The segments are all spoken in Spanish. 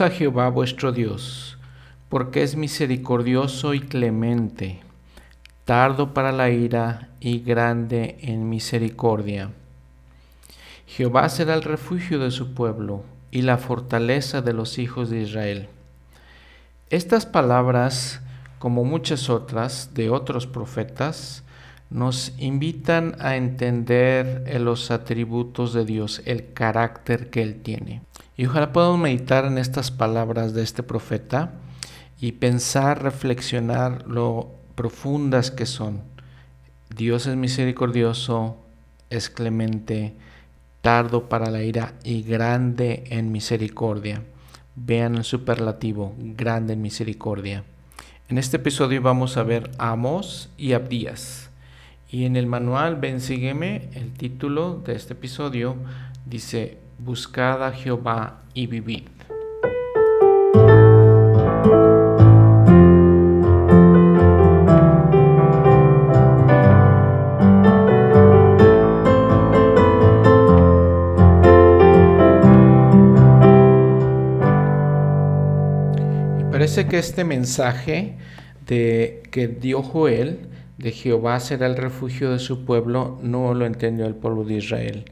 A Jehová vuestro Dios, porque es misericordioso y clemente, tardo para la ira y grande en misericordia. Jehová será el refugio de su pueblo y la fortaleza de los hijos de Israel. Estas palabras, como muchas otras de otros profetas, nos invitan a entender los atributos de Dios, el carácter que Él tiene. Y ojalá podamos meditar en estas palabras de este profeta y pensar, reflexionar lo profundas que son. Dios es misericordioso, es clemente, tardo para la ira y grande en misericordia. Vean el superlativo, grande en misericordia. En este episodio vamos a ver Amos y Abdías. Y en el manual Ven Sígueme, el título de este episodio dice, Buscad a Jehová y vivid. Parece que este mensaje de que dio Joel de Jehová será el refugio de su pueblo no lo entendió el pueblo de Israel.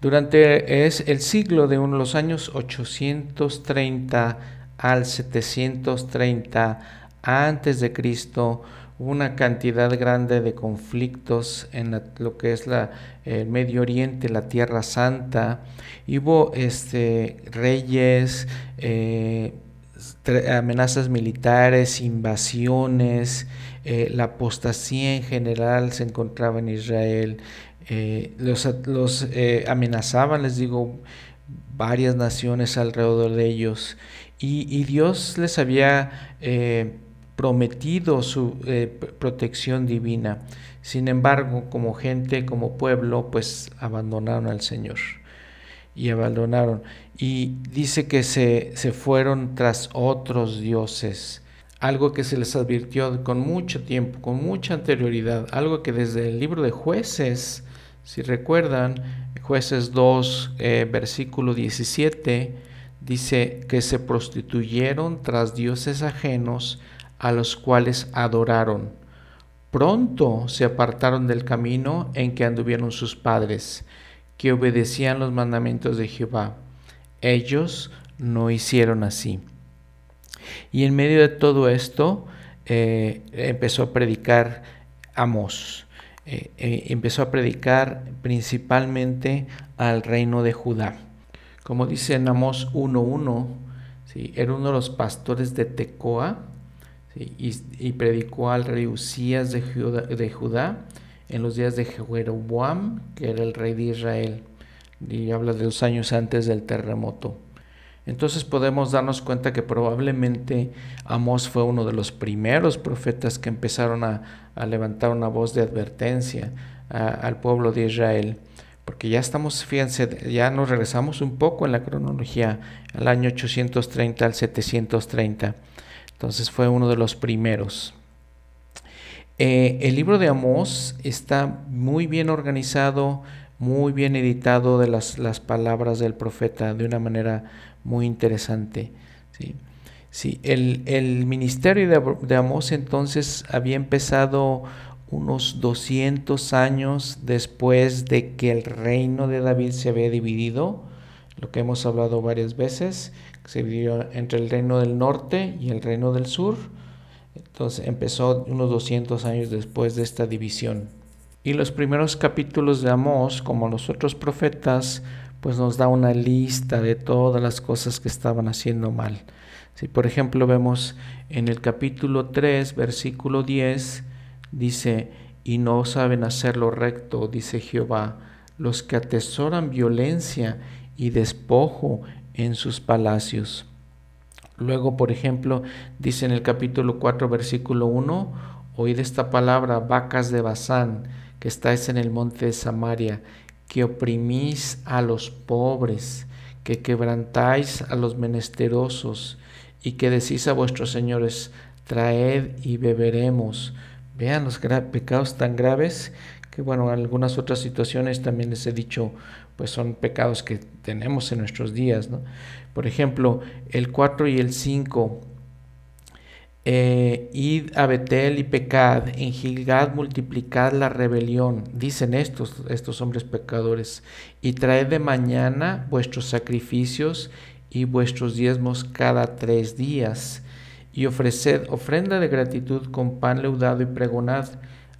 Durante es el siglo de los años 830 al 730 antes de Cristo, una cantidad grande de conflictos en lo que es la, el Medio Oriente, la Tierra Santa. Hubo este, reyes, eh, amenazas militares, invasiones, eh, la apostasía en general se encontraba en Israel, eh, los, eh, amenazaban, les digo, varias naciones alrededor de ellos, y, Dios les había prometido su protección divina. Sin embargo, como gente, como pueblo, pues abandonaron al Señor y abandonaron. Y dice que se, se fueron tras otros dioses, algo que se les advirtió con mucho tiempo, con mucha anterioridad, algo que desde el libro de jueces, si recuerdan, jueces 2, eh, versículo 17, dice que se prostituyeron tras dioses ajenos a los cuales adoraron. Pronto se apartaron del camino en que anduvieron sus padres, que obedecían los mandamientos de Jehová ellos no hicieron así. Y en medio de todo esto eh, empezó a predicar Amós. Eh, eh, empezó a predicar principalmente al reino de Judá. Como dice en Amós 1.1, ¿sí? era uno de los pastores de Tecoa y, predicó al rey Usías de Judá, de Judá en los días de Jeroboam, que era el rey de Israel y habla de los años antes del terremoto. Entonces podemos darnos cuenta que probablemente Amós fue uno de los primeros profetas que empezaron a, levantar una voz de advertencia al pueblo de Israel. Porque ya estamos, fíjense, ya nos regresamos un poco en la cronología, al año 830 al 730. Entonces fue uno de los primeros. Eh, el libro de Amós está muy bien organizado, muy bien editado de las, las palabras del profeta de una manera muy interesante. ¿sí? Sí, el, el ministerio de, Amós entonces había empezado unos 200 años después de que el reino de David se había dividido, lo que hemos hablado varias veces, se dividió entre el reino del norte y el reino del sur. Entonces empezó unos 200 años después de esta división. Y los primeros capítulos de Amós, como los otros profetas, pues nos da una lista de todas las cosas que estaban haciendo mal. Si por ejemplo vemos en el capítulo 3, versículo 10, dice, y no saben hacer lo recto, dice Jehová, los que atesoran violencia y despojo en sus palacios. Luego, por ejemplo, dice en el capítulo 4, versículo 1, oíd esta palabra, vacas de Bazán, que estáis en el monte de Samaria, que oprimís a los pobres, que quebrantáis a los menesterosos, y que decís a vuestros señores, traed y beberemos. Vean los pecados tan graves que, bueno, en algunas otras situaciones también les he dicho, pues son pecados que tenemos en nuestros días. ¿no? Por ejemplo, el 4 y el 5 eh, id a Betel y pecad, en Gilgad multiplicad la rebelión, dicen estos, estos hombres pecadores, y traed de mañana vuestros sacrificios y vuestros diezmos cada tres días, y ofreced ofrenda de gratitud con pan leudado y pregonad,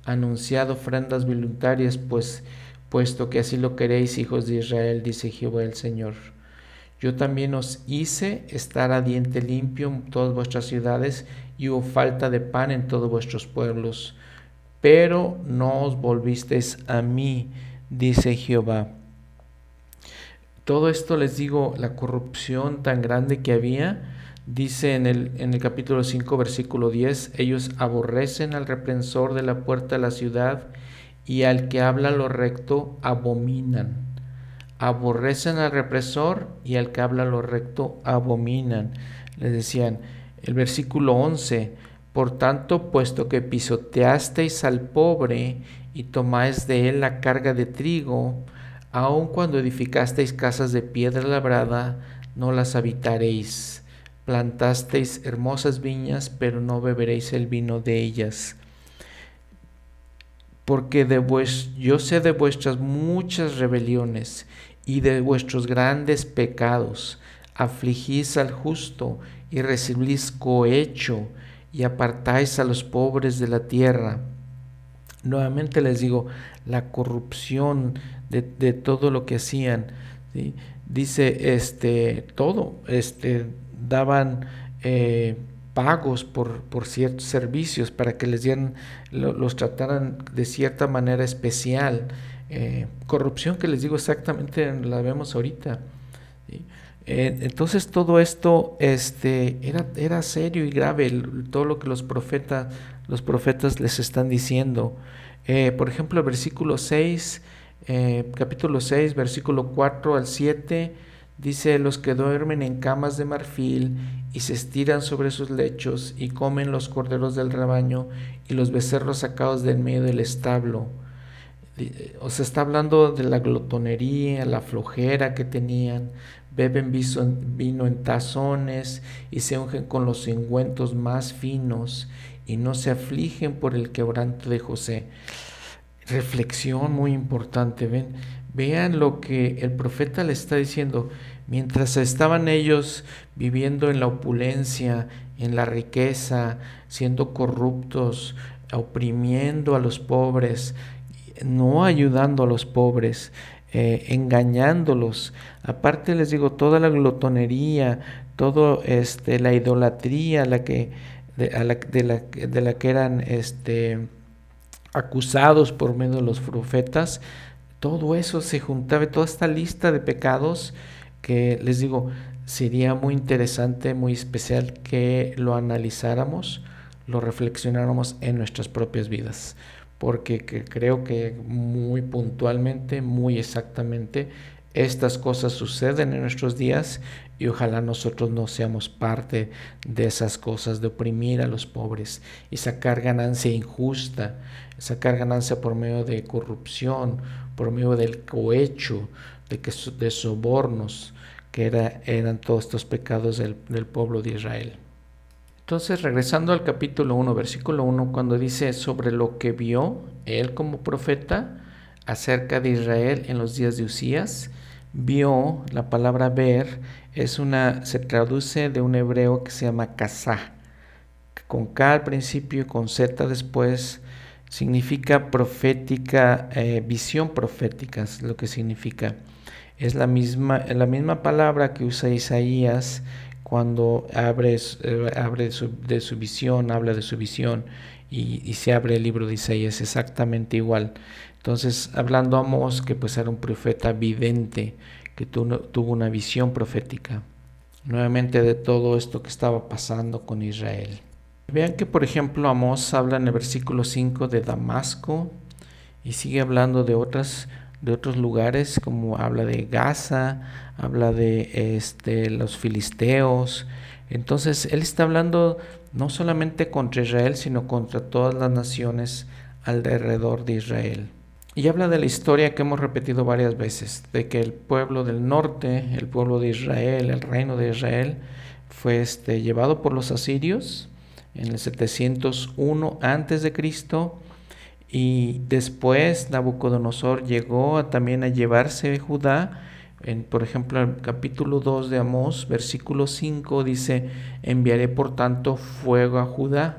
anunciad ofrendas voluntarias, pues puesto que así lo queréis, hijos de Israel, dice Jehová el Señor. Yo también os hice estar a diente limpio en todas vuestras ciudades y hubo falta de pan en todos vuestros pueblos, pero no os volvisteis a mí, dice Jehová. Todo esto les digo, la corrupción tan grande que había, dice en el, en el capítulo 5, versículo 10, ellos aborrecen al reprensor de la puerta de la ciudad y al que habla lo recto abominan. Aborrecen al represor y al que habla lo recto abominan. Les decían, el versículo 11, por tanto, puesto que pisoteasteis al pobre y tomáis de él la carga de trigo, aun cuando edificasteis casas de piedra labrada, no las habitaréis. Plantasteis hermosas viñas, pero no beberéis el vino de ellas. Porque de yo sé de vuestras muchas rebeliones y de vuestros grandes pecados. Afligís al justo y recibís cohecho y apartáis a los pobres de la tierra. Nuevamente les digo, la corrupción de, todo lo que hacían, dice este todo, este daban eh, pagos por, por, ciertos servicios para que les dieran, los trataran de cierta manera especial. Eh, corrupción que les digo exactamente la vemos ahorita. Eh, entonces todo esto este, era, era serio y grave, todo lo que los profetas, los profetas les están diciendo. Eh, por ejemplo, versículo 6, eh, capítulo 6, versículo 4 al 7, dice, los que duermen en camas de marfil y se estiran sobre sus lechos y comen los corderos del rebaño y los becerros sacados del medio del establo. O sea, está hablando de la glotonería, la flojera que tenían, beben vino en tazones y se ungen con los ungüentos más finos y no se afligen por el quebranto de José. Reflexión muy importante, ven, vean lo que el profeta le está diciendo. Mientras estaban ellos viviendo en la opulencia, en la riqueza, siendo corruptos, oprimiendo a los pobres, no ayudando a los pobres, eh, engañándolos. Aparte les digo, toda la glotonería, todo este, la idolatría la que, de, la, de, la, que eran este, acusados por medio de los profetas, todo eso se juntaba, toda esta lista de pecados que les digo, sería muy interesante, muy especial que lo analizáramos, lo reflexionáramos en nuestras propias vidas porque creo que muy puntualmente, muy exactamente, estas cosas suceden en nuestros días y ojalá nosotros no seamos parte de esas cosas, de oprimir a los pobres y sacar ganancia injusta, sacar ganancia por medio de corrupción, por medio del cohecho, de, que, de sobornos, que era, eran todos estos pecados del pueblo de Israel. Entonces, regresando al capítulo 1, versículo 1, cuando dice sobre lo que vio él como profeta acerca de Israel en los días de Usías, vio, la palabra ver, es una, se traduce de un hebreo que se llama kazá, con K al principio y con Z después, significa profética, eh, visión profética, es lo que significa. Es la misma, la misma palabra que usa Isaías cuando abre, eh, abre de su visión, habla de su visión y, se abre el libro de Isaías exactamente igual. Entonces, hablando a Amós, que pues era un profeta vidente, que tuvo una visión profética, nuevamente de todo esto que estaba pasando con Israel. Vean que, por ejemplo, Amós habla en el versículo 5 de Damasco y sigue hablando de otras de otros lugares, como habla de Gaza, habla de este, los filisteos. Entonces, él está hablando no solamente contra Israel, sino contra todas las naciones alrededor de Israel. Y habla de la historia que hemos repetido varias veces, de que el pueblo del norte, el pueblo de Israel, el reino de Israel, fue este, llevado por los asirios en el 701 antes de Cristo y después Nabucodonosor llegó también a llevarse Judá. En, por ejemplo, el capítulo 2 de Amós, versículo 5 dice, enviaré por tanto fuego a Judá,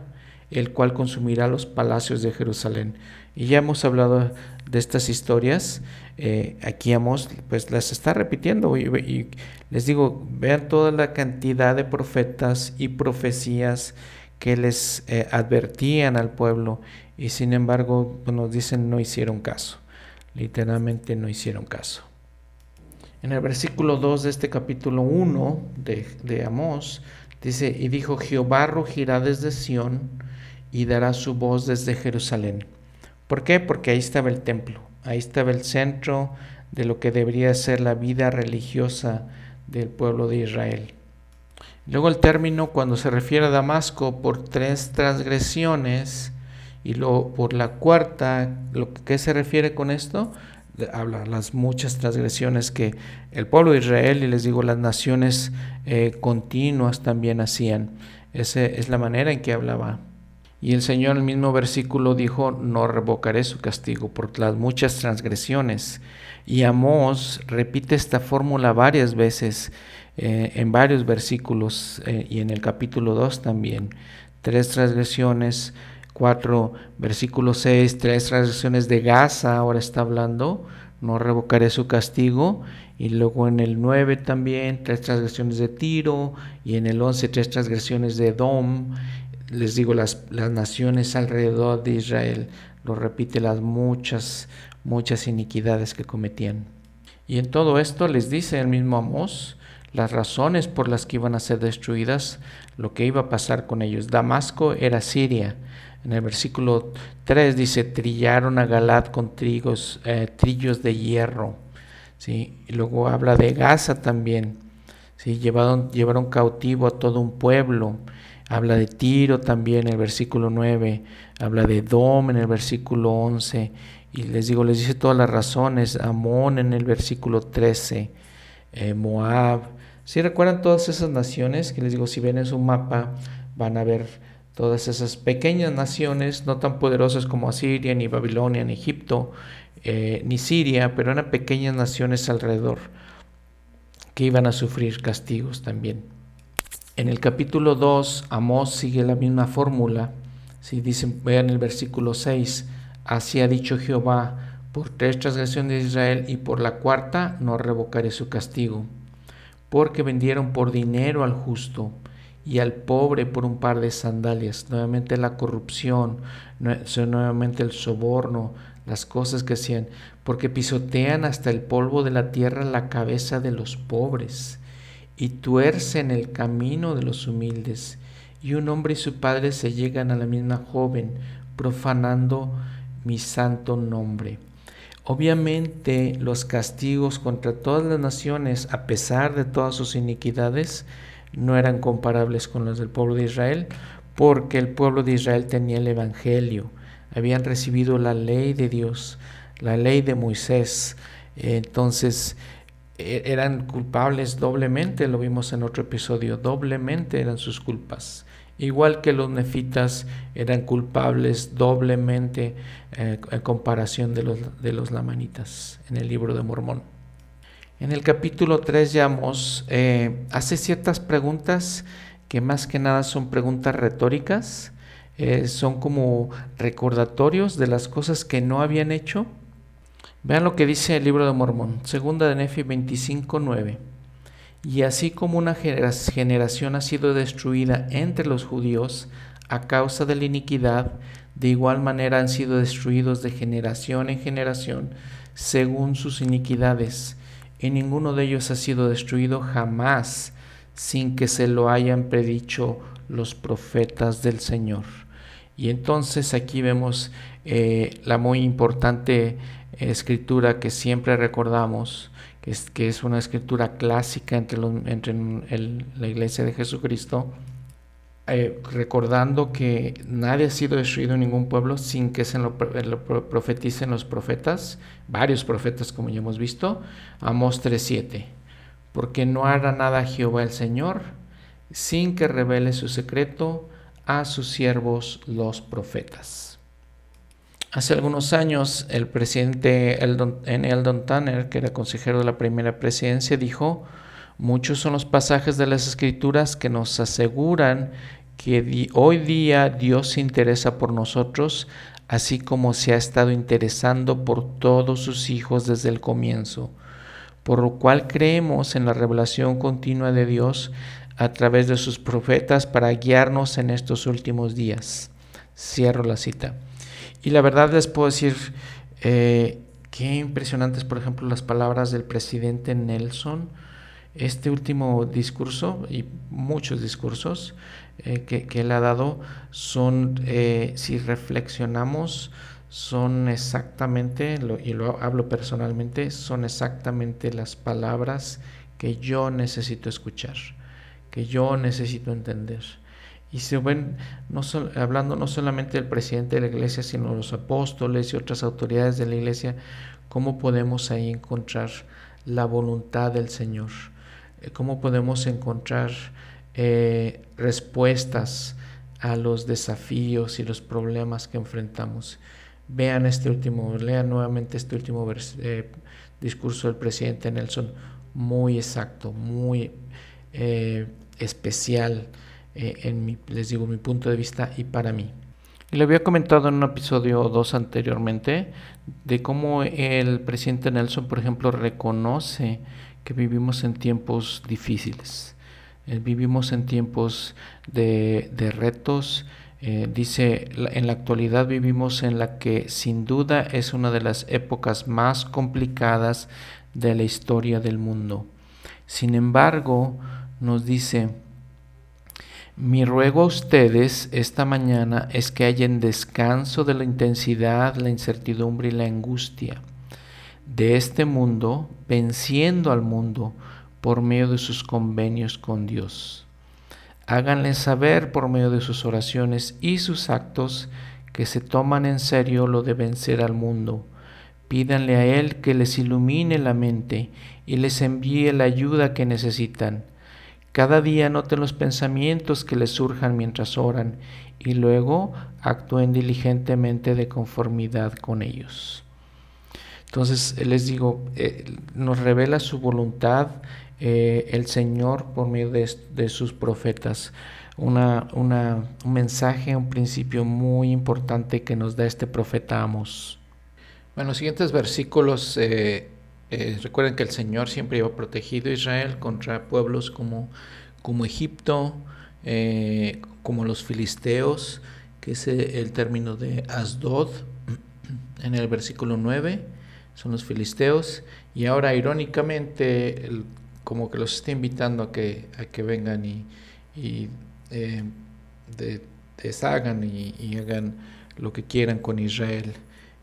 el cual consumirá los palacios de Jerusalén. Y ya hemos hablado de estas historias. Eh, aquí Amos pues las está repitiendo y, les digo, vean toda la cantidad de profetas y profecías que les eh, advertían al pueblo y sin embargo nos dicen no hicieron caso. Literalmente no hicieron caso. En el versículo 2 de este capítulo 1 de, de Amós dice, y dijo, Jehová rugirá desde Sión y dará su voz desde Jerusalén ¿Por qué? Porque ahí estaba el templo, ahí estaba el centro de lo que debería ser la vida religiosa del pueblo de Israel. Luego el término cuando se refiere a Damasco por tres transgresiones y luego por la cuarta, ¿lo que se refiere con esto? Habla las muchas transgresiones que el pueblo de Israel y les digo las naciones eh, continuas también hacían. Esa es la manera en que hablaba y el Señor en el mismo versículo dijo, no revocaré su castigo por las muchas transgresiones. Y Amós repite esta fórmula varias veces eh, en varios versículos eh, y en el capítulo 2 también. Tres transgresiones, versículo 6, tres transgresiones de Gaza, ahora está hablando, no revocaré su castigo. Y luego en el 9 también, tres transgresiones de Tiro. Y en el 11, tres transgresiones de Edom les digo, las, las naciones alrededor de Israel, lo repite las muchas, muchas iniquidades que cometían. Y en todo esto les dice el mismo Amós las razones por las que iban a ser destruidas, lo que iba a pasar con ellos. Damasco era Siria. En el versículo 3 dice, trillaron a Galad con trigos, eh, trillos de hierro. ¿sí? Y luego habla de Gaza también. ¿sí? Llevaron, cautivo a todo un pueblo. Habla de Tiro también en el versículo 9, habla de Dom en el versículo 11, y les digo, les dice todas las razones, Amón en el versículo 13, eh, Moab. Si recuerdan todas esas naciones, que les digo, si ven en su mapa, van a ver todas esas pequeñas naciones, no tan poderosas como Asiria, ni Babilonia, ni Egipto, eh, ni Siria, pero eran pequeñas naciones alrededor que iban a sufrir castigos también. En el capítulo 2, Amós sigue la misma fórmula. Si dicen, vean el versículo 6, así ha dicho Jehová, por tres transgresiones de Israel y por la cuarta no revocaré su castigo, porque vendieron por dinero al justo y al pobre por un par de sandalias. Nuevamente la corrupción, nuevamente el soborno, las cosas que hacían, porque pisotean hasta el polvo de la tierra la cabeza de los pobres y tuercen el camino de los humildes, y un hombre y su padre se llegan a la misma joven, profanando mi santo nombre. Obviamente los castigos contra todas las naciones, a pesar de todas sus iniquidades, no eran comparables con los del pueblo de Israel, porque el pueblo de Israel tenía el Evangelio, habían recibido la ley de Dios, la ley de Moisés. Entonces e-, eran culpables doblemente, lo vimos en otro episodio, doblemente eran sus culpas. Igual que los nefitas eran culpables doblemente eh, en comparación de los, de los lamanitas en el libro de Mormón. En el capítulo 3 ya eh, hace ciertas preguntas que más que nada son preguntas retóricas, eh, son como recordatorios de las cosas que no habían hecho Vean lo que dice el libro de Mormón, segunda de Nefi 25:9. Y así como una generación ha sido destruida entre los judíos a causa de la iniquidad, de igual manera han sido destruidos de generación en generación según sus iniquidades, y ninguno de ellos ha sido destruido jamás sin que se lo hayan predicho los profetas del Señor. Y entonces aquí vemos eh, la muy importante escritura que siempre recordamos, que es, una escritura clásica entre la iglesia de Jesucristo, eh, recordando que nadie ha sido destruido en ningún pueblo sin que se lo, profeticen los profetas, varios profetas como ya hemos visto, Amos 3.7, porque no hará nada Jehová el Señor sin que revele su secreto a sus siervos los profetas. Hace algunos años el presidente N. Eldon Tanner, que era consejero de la primera presidencia, dijo, muchos son los pasajes de las escrituras que nos aseguran que hoy día Dios se interesa por nosotros, así como se ha estado interesando por todos sus hijos desde el comienzo, por lo cual creemos en la revelación continua de Dios a través de sus profetas para guiarnos en estos últimos días. Cierro la cita. Y la verdad les puedo decir, eh, qué impresionantes, por ejemplo, las palabras del presidente Nelson. Este último discurso y muchos discursos eh, que, él ha dado son, eh, si reflexionamos, son exactamente, y lo hablo personalmente, son exactamente las palabras que yo necesito escuchar que yo necesito entender. Y se ven no hablando no solamente del presidente de la iglesia, sino los apóstoles y otras autoridades de la iglesia, cómo podemos ahí encontrar la voluntad del Señor, eh, cómo podemos encontrar eh, respuestas a los desafíos y los problemas que enfrentamos. Vean este último, lean nuevamente este último eh, discurso del presidente Nelson, muy exacto, muy especial eh, en mi, les digo, mi punto de vista y para mí. Le había comentado en un episodio o dos anteriormente de cómo el presidente Nelson, por ejemplo, reconoce que vivimos en tiempos difíciles. Eh, vivimos en tiempos de, de retos. Eh, dice, en la actualidad vivimos en la que sin duda es una de las épocas más complicadas de la historia del mundo. Sin embargo, nos dice, mi ruego a ustedes esta mañana es que hayan descanso de la intensidad, la incertidumbre y la angustia de este mundo, venciendo al mundo por medio de sus convenios con Dios. Háganle saber por medio de sus oraciones y sus actos que se toman en serio lo de vencer al mundo. Pídanle a Él que les ilumine la mente y les envíe la ayuda que necesitan cada día noten los pensamientos que les surjan mientras oran y luego actúen diligentemente de conformidad con ellos. Entonces, les digo, eh, nos revela su voluntad eh, el Señor por medio de, sus profetas. Una, un mensaje, un principio muy importante que nos da este profeta Amos. Bueno, los siguientes versículos eh, eh, recuerden que el Señor siempre iba protegido a Israel contra pueblos como, como Egipto, como los filisteos, que es el término de Asdod en el versículo 9, son los filisteos, y ahora irónicamente como que los está invitando a que, a que vengan y, y eh, deshagan y hagan lo que quieran con Israel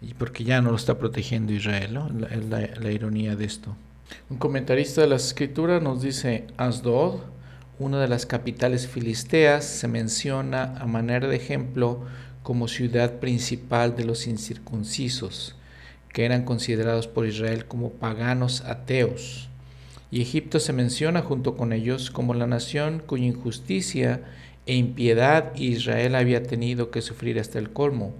y porque ya no lo está protegiendo Israel, ¿no? la, la, ironía de esto. Un comentarista de la escritura nos dice, Asdod, una de las capitales filisteas, se menciona a manera de ejemplo como ciudad principal de los incircuncisos, que eran considerados por Israel como paganos ateos. Y Egipto se menciona junto con ellos como la nación cuya injusticia e impiedad Israel había tenido que sufrir hasta el colmo.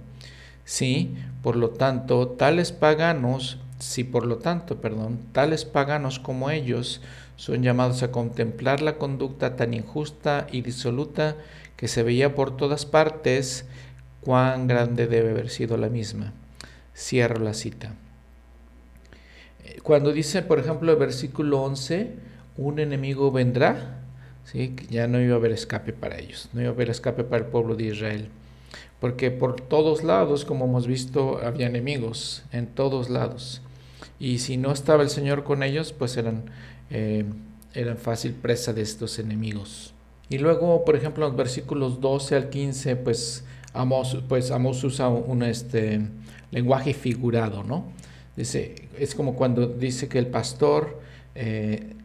Sí, por lo tanto, tales paganos, si por lo tanto, perdón, tales paganos como ellos son llamados a contemplar la conducta tan injusta y disoluta que se veía por todas partes, cuán grande debe haber sido la misma. Cierro la cita. Cuando dice, por ejemplo, el versículo 11, un enemigo vendrá, ¿sí? ya no iba a haber escape para ellos, no iba a haber escape para el pueblo de Israel porque por todos lados, como hemos visto, había enemigos, en todos lados. Y si no estaba el Señor con ellos, pues eran, eh, eran fácil presa de estos enemigos. Y luego, por ejemplo, en los versículos 12 al 15, pues Amos, pues Amos usa un este, lenguaje figurado, ¿no? Dice, es como cuando dice que el pastor eh,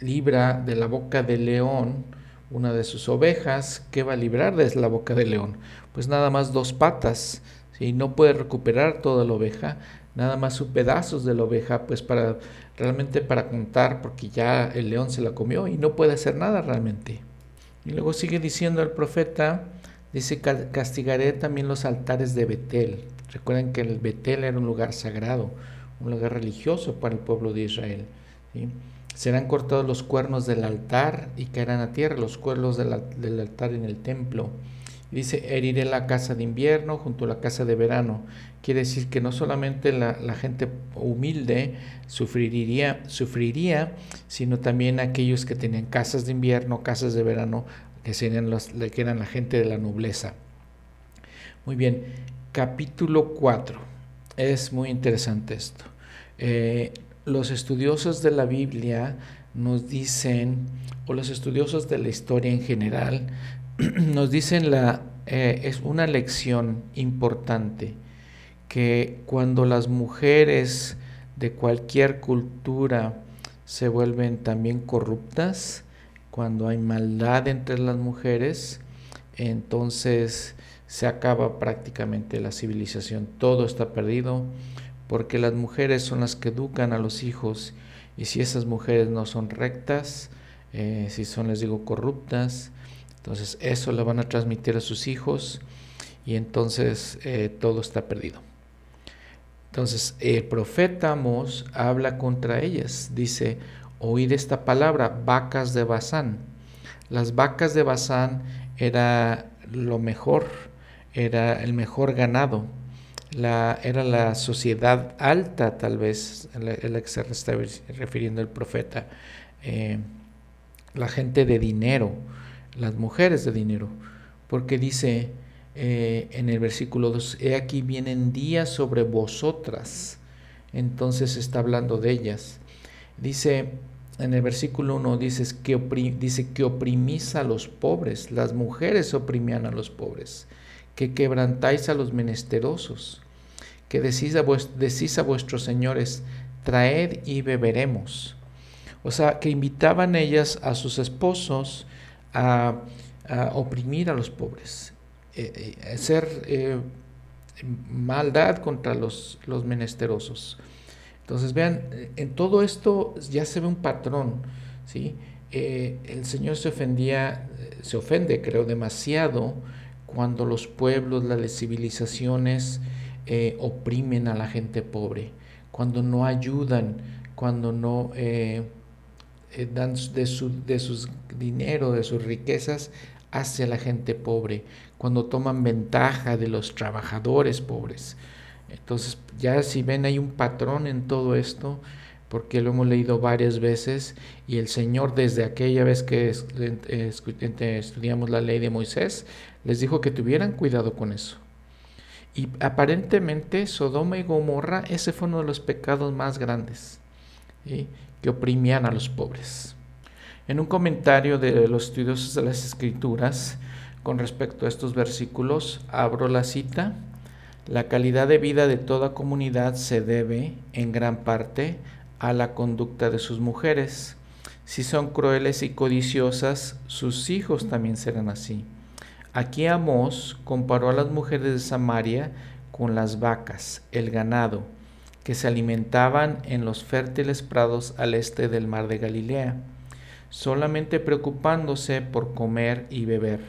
libra de la boca del león una de sus ovejas, ¿qué va a librar de la boca del león? Pues nada más dos patas, y no puede recuperar toda la oveja, nada más sus pedazos de la oveja, pues para realmente para contar, porque ya el león se la comió y no puede hacer nada realmente. Y luego sigue diciendo el profeta, dice, castigaré también los altares de Betel. Recuerden que el Betel era un lugar sagrado, un lugar religioso para el pueblo de Israel. Serán cortados los cuernos del altar y caerán a tierra los cuernos del, altar en el templo. Dice, heriré la casa de invierno junto a la casa de verano. Quiere decir que no solamente la, gente humilde sufriría, sufriría, sino también aquellos que tenían casas de invierno, casas de verano, que, serían eran la gente de la nobleza. Muy bien, capítulo 4. Es muy interesante esto. Eh, los estudiosos de la Biblia nos dicen, o los estudiosos de la historia en general, nos dicen la, eh, es una lección importante, que cuando las mujeres de cualquier cultura se vuelven también corruptas, cuando hay maldad entre las mujeres, entonces se acaba prácticamente la civilización, todo está perdido, porque las mujeres son las que educan a los hijos y si esas mujeres no son rectas, eh, si son, les digo, corruptas, entonces eso lo van a transmitir a sus hijos y entonces eh, todo está perdido. Entonces el profeta Amos habla contra ellas, dice, oíd esta palabra, vacas de Bazán. Las vacas de Bazán era lo mejor, era el mejor ganado, la, era la sociedad alta tal vez, en la, que se está refiriendo el profeta, eh, la gente de dinero las mujeres de dinero, porque dice eh, en el versículo 2, he aquí vienen días sobre vosotras, entonces está hablando de ellas. Dice en el versículo 1, dice que, dice que oprimís a los pobres, las mujeres oprimían a los pobres, que quebrantáis a los menesterosos, que decís a, vuestros señores, traed y beberemos. O sea, que invitaban ellas a sus esposos, a, oprimir a los pobres, eh, eh, hacer eh, maldad contra los, los menesterosos. Entonces, vean, en todo esto ya se ve un patrón, ¿sí? el Señor se ofendía, se ofende, creo, demasiado cuando los pueblos, las civilizaciones oprimen a la gente pobre, cuando no ayudan, cuando no eh, dan de su de sus dinero, de sus riquezas hacia la gente pobre, cuando toman ventaja de los trabajadores pobres. Entonces, ya si ven hay un patrón en todo esto, porque lo hemos leído varias veces y el Señor desde aquella vez que estudiamos la ley de Moisés, les dijo que tuvieran cuidado con eso. Y aparentemente Sodoma y Gomorra, ese fue uno de los pecados más grandes que oprimían a los pobres. En un comentario de los estudiosos de las Escrituras con respecto a estos versículos, abro la cita. La calidad de vida de toda comunidad se debe, en gran parte, a la conducta de sus mujeres. Si son crueles y codiciosas, sus hijos también serán así. Aquí Amós comparó a las mujeres de Samaria con las vacas, el ganado, que se alimentaban en los fértiles prados al este del mar de Galilea, solamente preocupándose por comer y beber.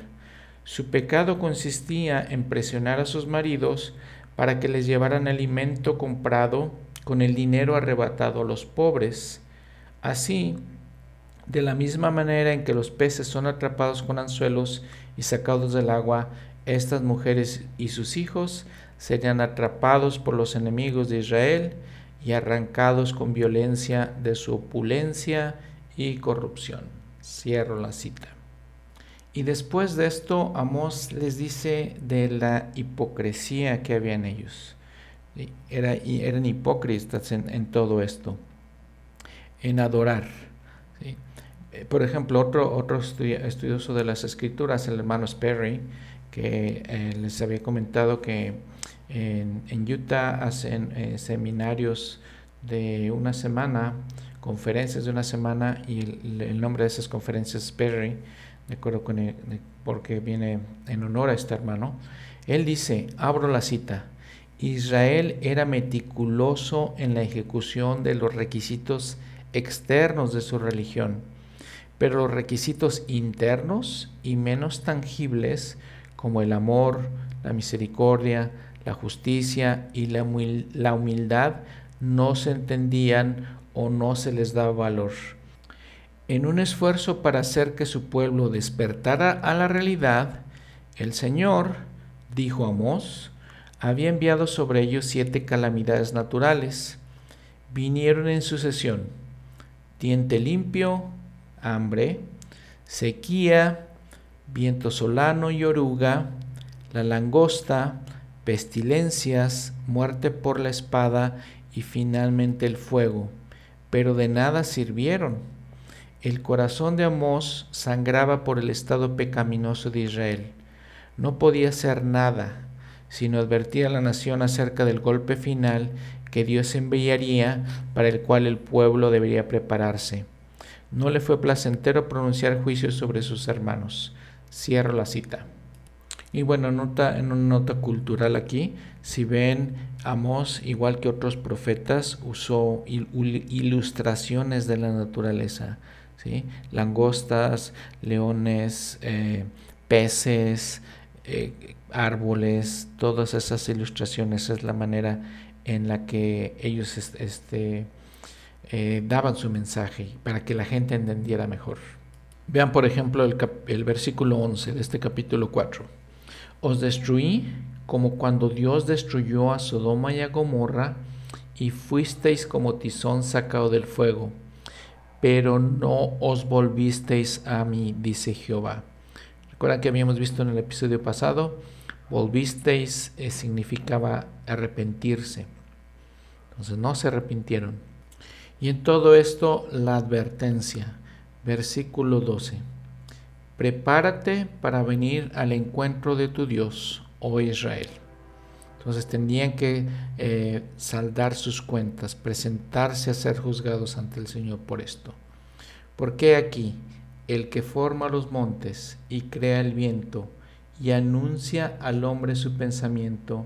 Su pecado consistía en presionar a sus maridos para que les llevaran alimento comprado con el dinero arrebatado a los pobres. Así, de la misma manera en que los peces son atrapados con anzuelos y sacados del agua, estas mujeres y sus hijos serían atrapados por los enemigos de Israel y arrancados con violencia de su opulencia y corrupción. Cierro la cita. Y después de esto, Amós les dice de la hipocresía que había en ellos. Era, eran hipócritas en, todo esto, en adorar. Eh, por ejemplo, otro, otro estudioso de las escrituras, el hermano Sperry, que eh, les había comentado que en, Utah hacen eh, seminarios de una semana, conferencias de una semana, y el, nombre de esas conferencias es Perry. de acuerdo con porque viene en honor a este hermano. Él dice, abro la cita, Israel era meticuloso en la ejecución de los requisitos externos de su religión, pero los requisitos internos y menos tangibles como el amor, la misericordia, la justicia y la, humildad no se entendían o no se les daba valor. En un esfuerzo para hacer que su pueblo despertara a la realidad, el Señor, dijo Amós, había enviado sobre ellos siete calamidades naturales. Vinieron en sucesión diente limpio, hambre, sequía, viento solano y oruga, la langosta, pestilencias, muerte por la espada y finalmente el fuego, pero de nada sirvieron. El corazón de Amós sangraba por el estado pecaminoso de Israel. No podía hacer nada, sino advertir a la nación acerca del golpe final que Dios enviaría para el cual el pueblo debería prepararse. No le fue placentero pronunciar juicios sobre sus hermanos. Cierro la cita. Y bueno, nota, en una nota cultural aquí, si ven, Amós, igual que otros profetas, usó ilustraciones de la naturaleza. ¿sí? Langostas, leones, eh, peces, eh, árboles, todas esas ilustraciones es la manera en la que ellos este, eh, daban su mensaje para que la gente entendiera mejor. Vean, por ejemplo, el, el versículo 11 de este capítulo 4. Os destruí como cuando Dios destruyó a Sodoma y a Gomorra, y fuisteis como tizón sacado del fuego, pero no os volvisteis a mí, dice Jehová. Recuerdan que habíamos visto en el episodio pasado, volvisteis eh, significaba arrepentirse. Entonces no se arrepintieron. Y en todo esto la advertencia, versículo 12. Prepárate para venir al encuentro de tu Dios, oh Israel. Entonces tenían que eh, saldar sus cuentas, presentarse a ser juzgados ante el Señor por esto. Porque aquí el que forma los montes y crea el viento y anuncia al hombre su pensamiento,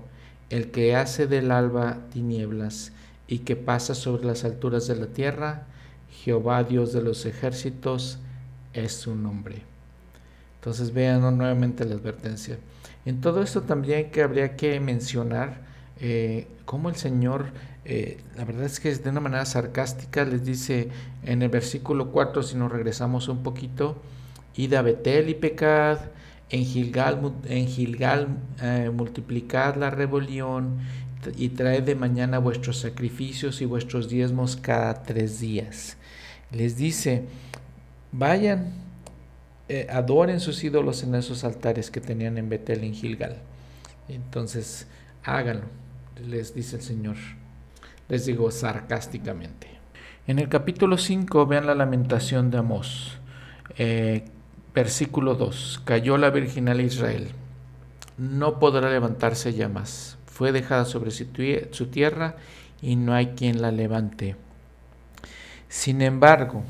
el que hace del alba tinieblas y que pasa sobre las alturas de la tierra, Jehová Dios de los ejércitos es su nombre. Entonces vean nuevamente la advertencia. En todo esto también que habría que mencionar eh, cómo el Señor, eh, la verdad es que de una manera sarcástica, les dice en el versículo 4, si nos regresamos un poquito, id a Betel y pecad, en Gilgal, en Gilgal eh, multiplicad la rebelión y traed de mañana vuestros sacrificios y vuestros diezmos cada tres días. Les dice, vayan eh, adoren sus ídolos en esos altares que tenían en Betel, en Gilgal. Entonces, háganlo, les dice el Señor. Les digo sarcásticamente. En el capítulo 5 vean la lamentación de Amós. Eh, versículo 2. Cayó la virginal Israel. No podrá levantarse ya más. Fue dejada sobre su tierra y no hay quien la levante. Sin embargo,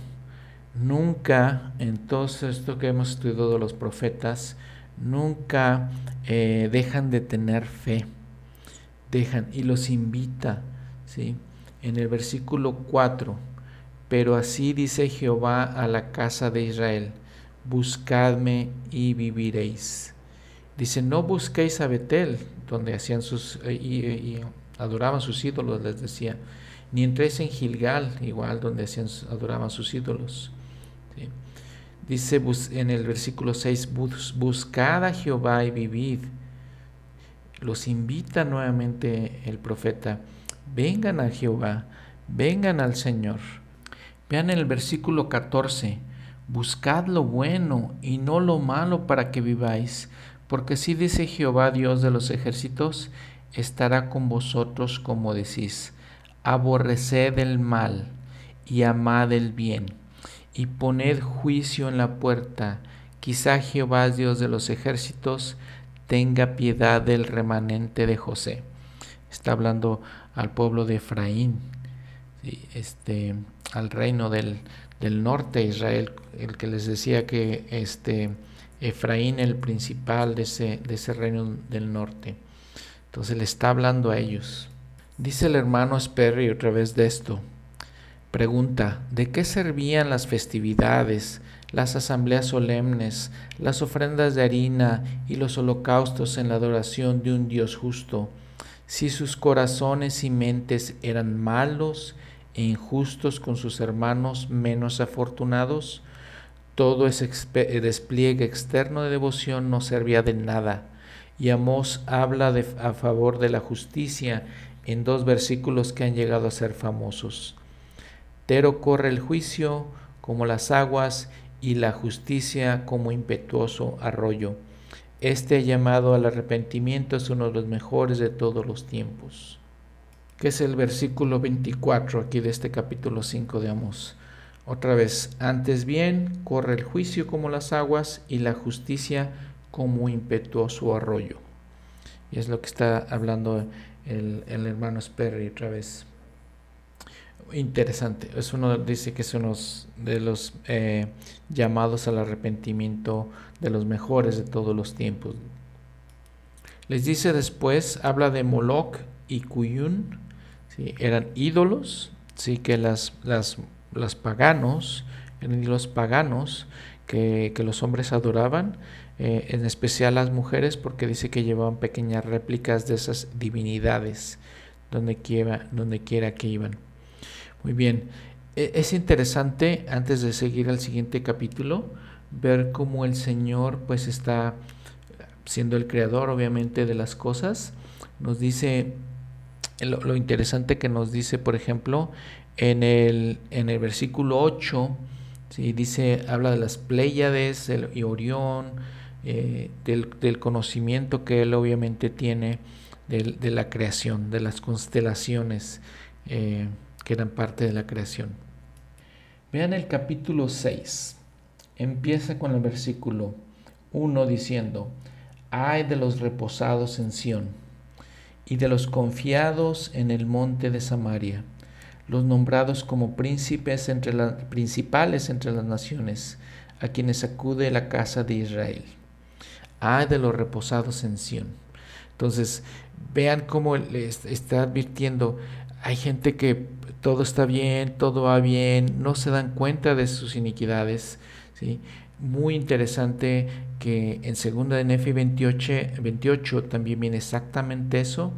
nunca, en todo esto que hemos estudiado de los profetas, nunca eh, dejan de tener fe, dejan y los invita, En el versículo 4, pero así dice Jehová a la casa de Israel, buscadme y viviréis. Dice, no busquéis a Betel, donde hacían sus eh, y, adoraban sus ídolos, les decía, ni entréis en Gilgal, igual donde hacían, adoraban sus ídolos. Dice en el versículo 6, buscad a Jehová y vivid. Los invita nuevamente el profeta, vengan a Jehová, vengan al Señor. Vean el versículo 14, buscad lo bueno y no lo malo para que viváis, porque si dice Jehová Dios de los ejércitos, estará con vosotros como decís, aborreced el mal y amad el bien y poned juicio en la puerta. Quizá Jehová, Dios de los ejércitos, tenga piedad del remanente de José. Está hablando al pueblo de Efraín, este, al reino del, del norte de Israel, el que les decía que este Efraín el principal de ese, de ese reino del norte. Entonces le está hablando a ellos. Dice el hermano Sperry otra vez de esto. Pregunta, ¿de qué servían las festividades, las asambleas solemnes, las ofrendas de harina y los holocaustos en la adoración de un Dios justo, si sus corazones y mentes eran malos e injustos con sus hermanos menos afortunados? Todo ese despliegue externo de devoción no servía de nada. Y Amós habla a favor de la justicia en dos versículos que han llegado a ser famosos. Pero corre el juicio como las aguas y la justicia como impetuoso arroyo. Este llamado al arrepentimiento es uno de los mejores de todos los tiempos. Que es el versículo 24 aquí de este capítulo 5 de Amós. Otra vez, antes bien corre el juicio como las aguas y la justicia como impetuoso arroyo. Y es lo que está hablando el, hermano Sperry otra vez. Interesante. Es uno, dice que es uno de los eh, llamados al arrepentimiento de los mejores de todos los tiempos. Les dice después, habla de Moloch y Cuyun, ¿sí? eran ídolos, sí que las, las los paganos, los paganos que, los hombres adoraban, eh, en especial las mujeres, porque dice que llevaban pequeñas réplicas de esas divinidades donde quiera, donde quiera que iban. Muy bien, e, es interesante, antes de seguir al siguiente capítulo, ver cómo el Señor pues está siendo el creador obviamente de las cosas. Nos dice lo, interesante que nos dice, por ejemplo, en el, en el versículo 8, ¿sí? dice, habla de las Pléyades y Orión, eh, del, conocimiento que él obviamente tiene de, la creación, de las constelaciones eh, que eran parte de la creación. Vean el capítulo 6. Empieza con el versículo 1 diciendo, ay de los reposados en Sión y de los confiados en el monte de Samaria los nombrados como príncipes entre las principales entre las naciones, a quienes acude la casa de Israel. Ay de los reposados en Sión. Entonces, vean cómo está advirtiendo, hay gente que todo está bien, todo va bien, no se dan cuenta de sus iniquidades, ¿sí? Muy interesante que en segunda de Nefi 28, 28 también viene exactamente eso,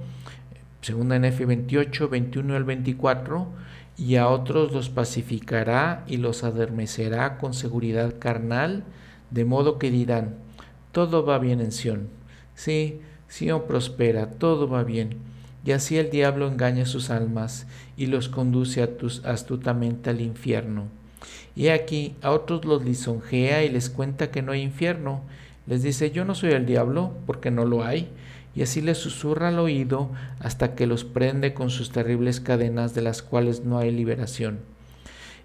Segunda Nefi 28, 21 al 24, y a otros los pacificará y los adormecerá con seguridad carnal, de modo que dirán, todo va bien en Sión. Sí, Sión prospera, todo va bien. Y así el diablo engaña sus almas y los conduce astutamente al infierno. Y aquí a otros los lisonjea y les cuenta que no hay infierno. Les dice, yo no soy el diablo, porque no lo hay y así les susurra al oído hasta que los prende con sus terribles cadenas de las cuales no hay liberación.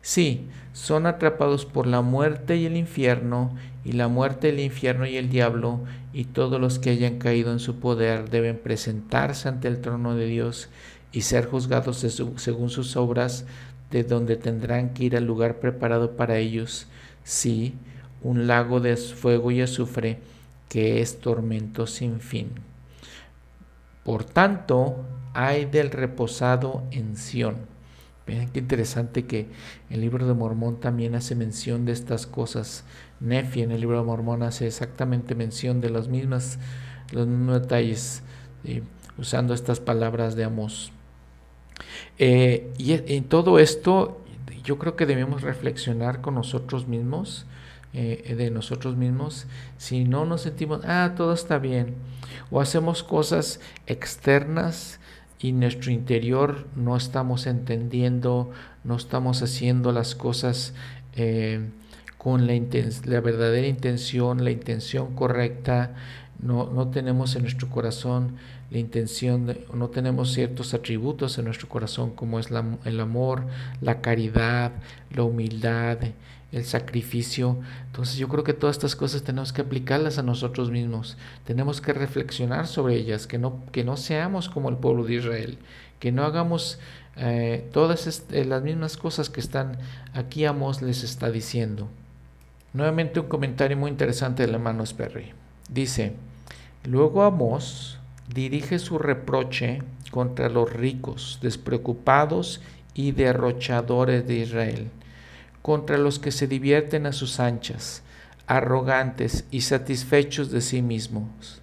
Sí, son atrapados por la muerte y el infierno, y la muerte, el infierno y el diablo, y todos los que hayan caído en su poder deben presentarse ante el trono de Dios y ser juzgados según sus obras, de donde tendrán que ir al lugar preparado para ellos, sí, un lago de fuego y azufre, que es tormento sin fin. Por tanto, hay del reposado en Sión. Vean qué interesante que el libro de Mormón también hace mención de estas cosas. Nefi en el libro de Mormón hace exactamente mención de los mismos, los detalles, usando estas palabras de Amos. Eh, y en todo esto, yo creo que debemos reflexionar con nosotros mismos eh, de nosotros mismos si no nos sentimos, ah, todo está bien, o hacemos cosas externas y nuestro interior no estamos entendiendo, no estamos haciendo las cosas eh, con la, la, verdadera intención, la intención correcta, no, no tenemos en nuestro corazón la intención, no tenemos ciertos atributos en nuestro corazón como es el amor, la caridad, la humildad, el sacrificio. Entonces yo creo que todas estas cosas tenemos que aplicarlas a nosotros mismos. Tenemos que reflexionar sobre ellas, que no, que no seamos como el pueblo de Israel, que no hagamos eh, todas las mismas cosas que están aquí Amos les está diciendo. Nuevamente un comentario muy interesante del hermano Sperry. Dice, luego Amos dirige su reproche contra los ricos, despreocupados y derrochadores de Israel, contra los que se divierten a sus anchas, arrogantes y satisfechos de sí mismos.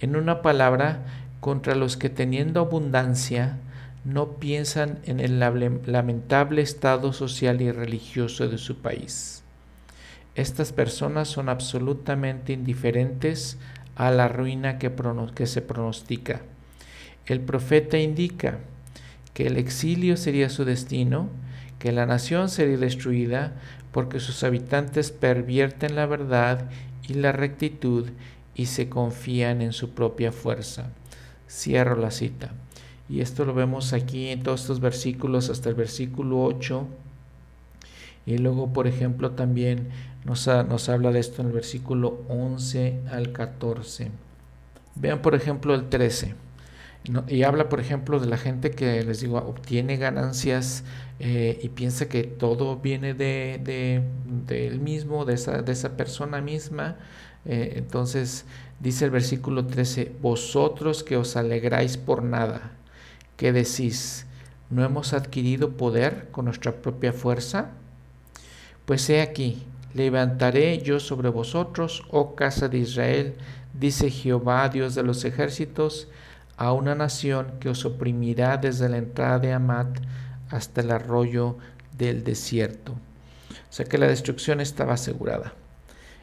En una palabra, contra los que teniendo abundancia no piensan en el lamentable estado social y religioso de su país. Estas personas son absolutamente indiferentes a la ruina que, se pronostica. El profeta indica que el exilio sería su destino, que la nación sería destruida porque sus habitantes pervierten la verdad y la rectitud y se confían en su propia fuerza. Cierro la cita. Y esto lo vemos aquí en todos estos versículos hasta el versículo 8. Y luego, por ejemplo, también nos, habla de esto en el versículo 11 al 14. Vean, por ejemplo, el 13 y habla, por ejemplo, de la gente que, les digo, obtiene ganancias eh, y piensa que todo viene de, de, él mismo, de esa, de esa persona misma. Eh, entonces dice el versículo 13, vosotros que os alegráis por nada, ¿qué decís? ¿No hemos adquirido poder con nuestra propia fuerza? Pues he aquí, levantaré yo sobre vosotros, oh casa de Israel, dice Jehová, Dios de los ejércitos, a una nación que os oprimirá desde la entrada de Amat hasta el arroyo del desierto. O sea que la destrucción estaba asegurada.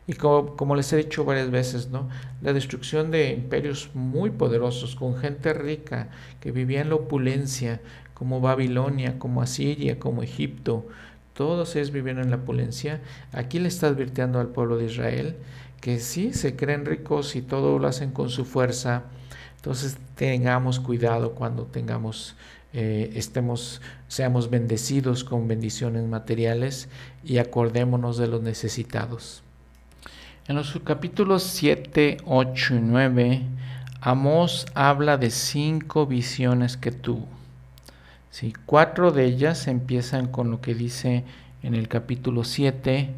Y como, les he dicho varias veces, ¿no? la destrucción de imperios muy poderosos, con gente rica que vivía en la opulencia, como Babilonia, como Asiria, como Egipto, todos ellos vivían en la opulencia. Aquí le está advirtiendo al pueblo de Israel que sí se creen ricos y todo lo hacen con su fuerza, entonces tengamos cuidado cuando tengamos, eh, estemos, seamos bendecidos con bendiciones materiales y acordémonos de los necesitados. En los capítulos 7, 8 y 9, Amós habla de cinco visiones que tuvo. ¿Sí? Cuatro de ellas empiezan con lo que dice en el capítulo 7,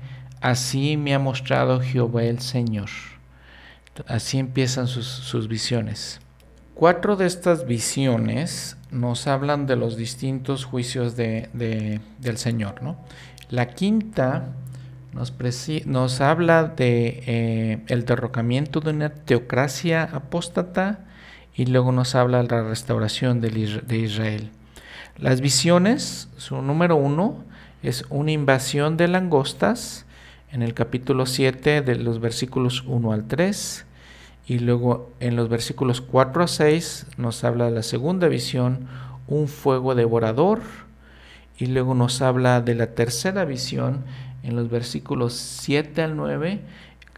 así me ha mostrado Jehová el Señor. Así empiezan sus, sus visiones. Cuatro de estas visiones nos hablan de los distintos juicios de, del Señor. ¿no? La quinta nos, nos habla de eh, el derrocamiento de una teocracia apóstata y luego nos habla de la restauración de Israel. Las visiones, su número uno, es una invasión de langostas en el capítulo 7 de los versículos 1 al 3 y luego en los versículos 4 a 6 nos habla de la segunda visión, un fuego devorador. Y luego nos habla de la tercera visión en los versículos 7 al 9,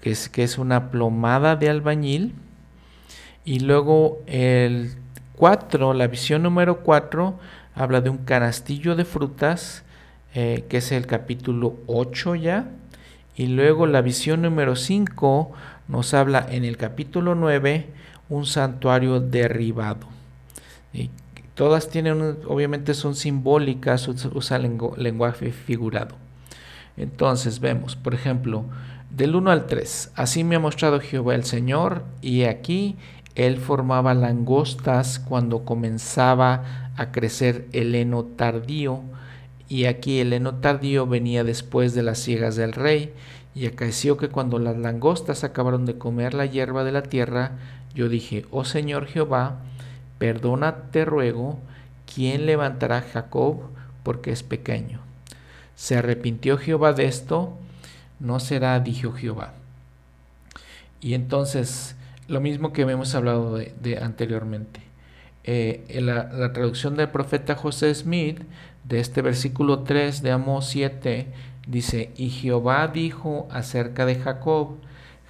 que es, que es una plomada de albañil. Y luego el 4, la visión número 4, habla de un canastillo de frutas, eh, que es el capítulo 8 ya. Y luego la visión número 5 nos habla en el capítulo 9 un santuario derribado. Y todas tienen, obviamente son simbólicas, usan lenguaje figurado. Entonces vemos, por ejemplo, del 1 al 3, así me ha mostrado Jehová el Señor, y aquí él formaba langostas cuando comenzaba a crecer el heno tardío, y aquí el heno tardío venía después de las ciegas del rey, y acaeció que cuando las langostas acabaron de comer la hierba de la tierra, yo dije, oh Señor Jehová, perdona te ruego, ¿quién levantará a Jacob porque es pequeño? Se arrepintió Jehová de esto, no será, dijo Jehová. Y entonces, lo mismo que hemos hablado de, anteriormente. Eh, la, traducción del profeta José Smith de este versículo 3 de Amós 7 Dice, y Jehová dijo acerca de Jacob,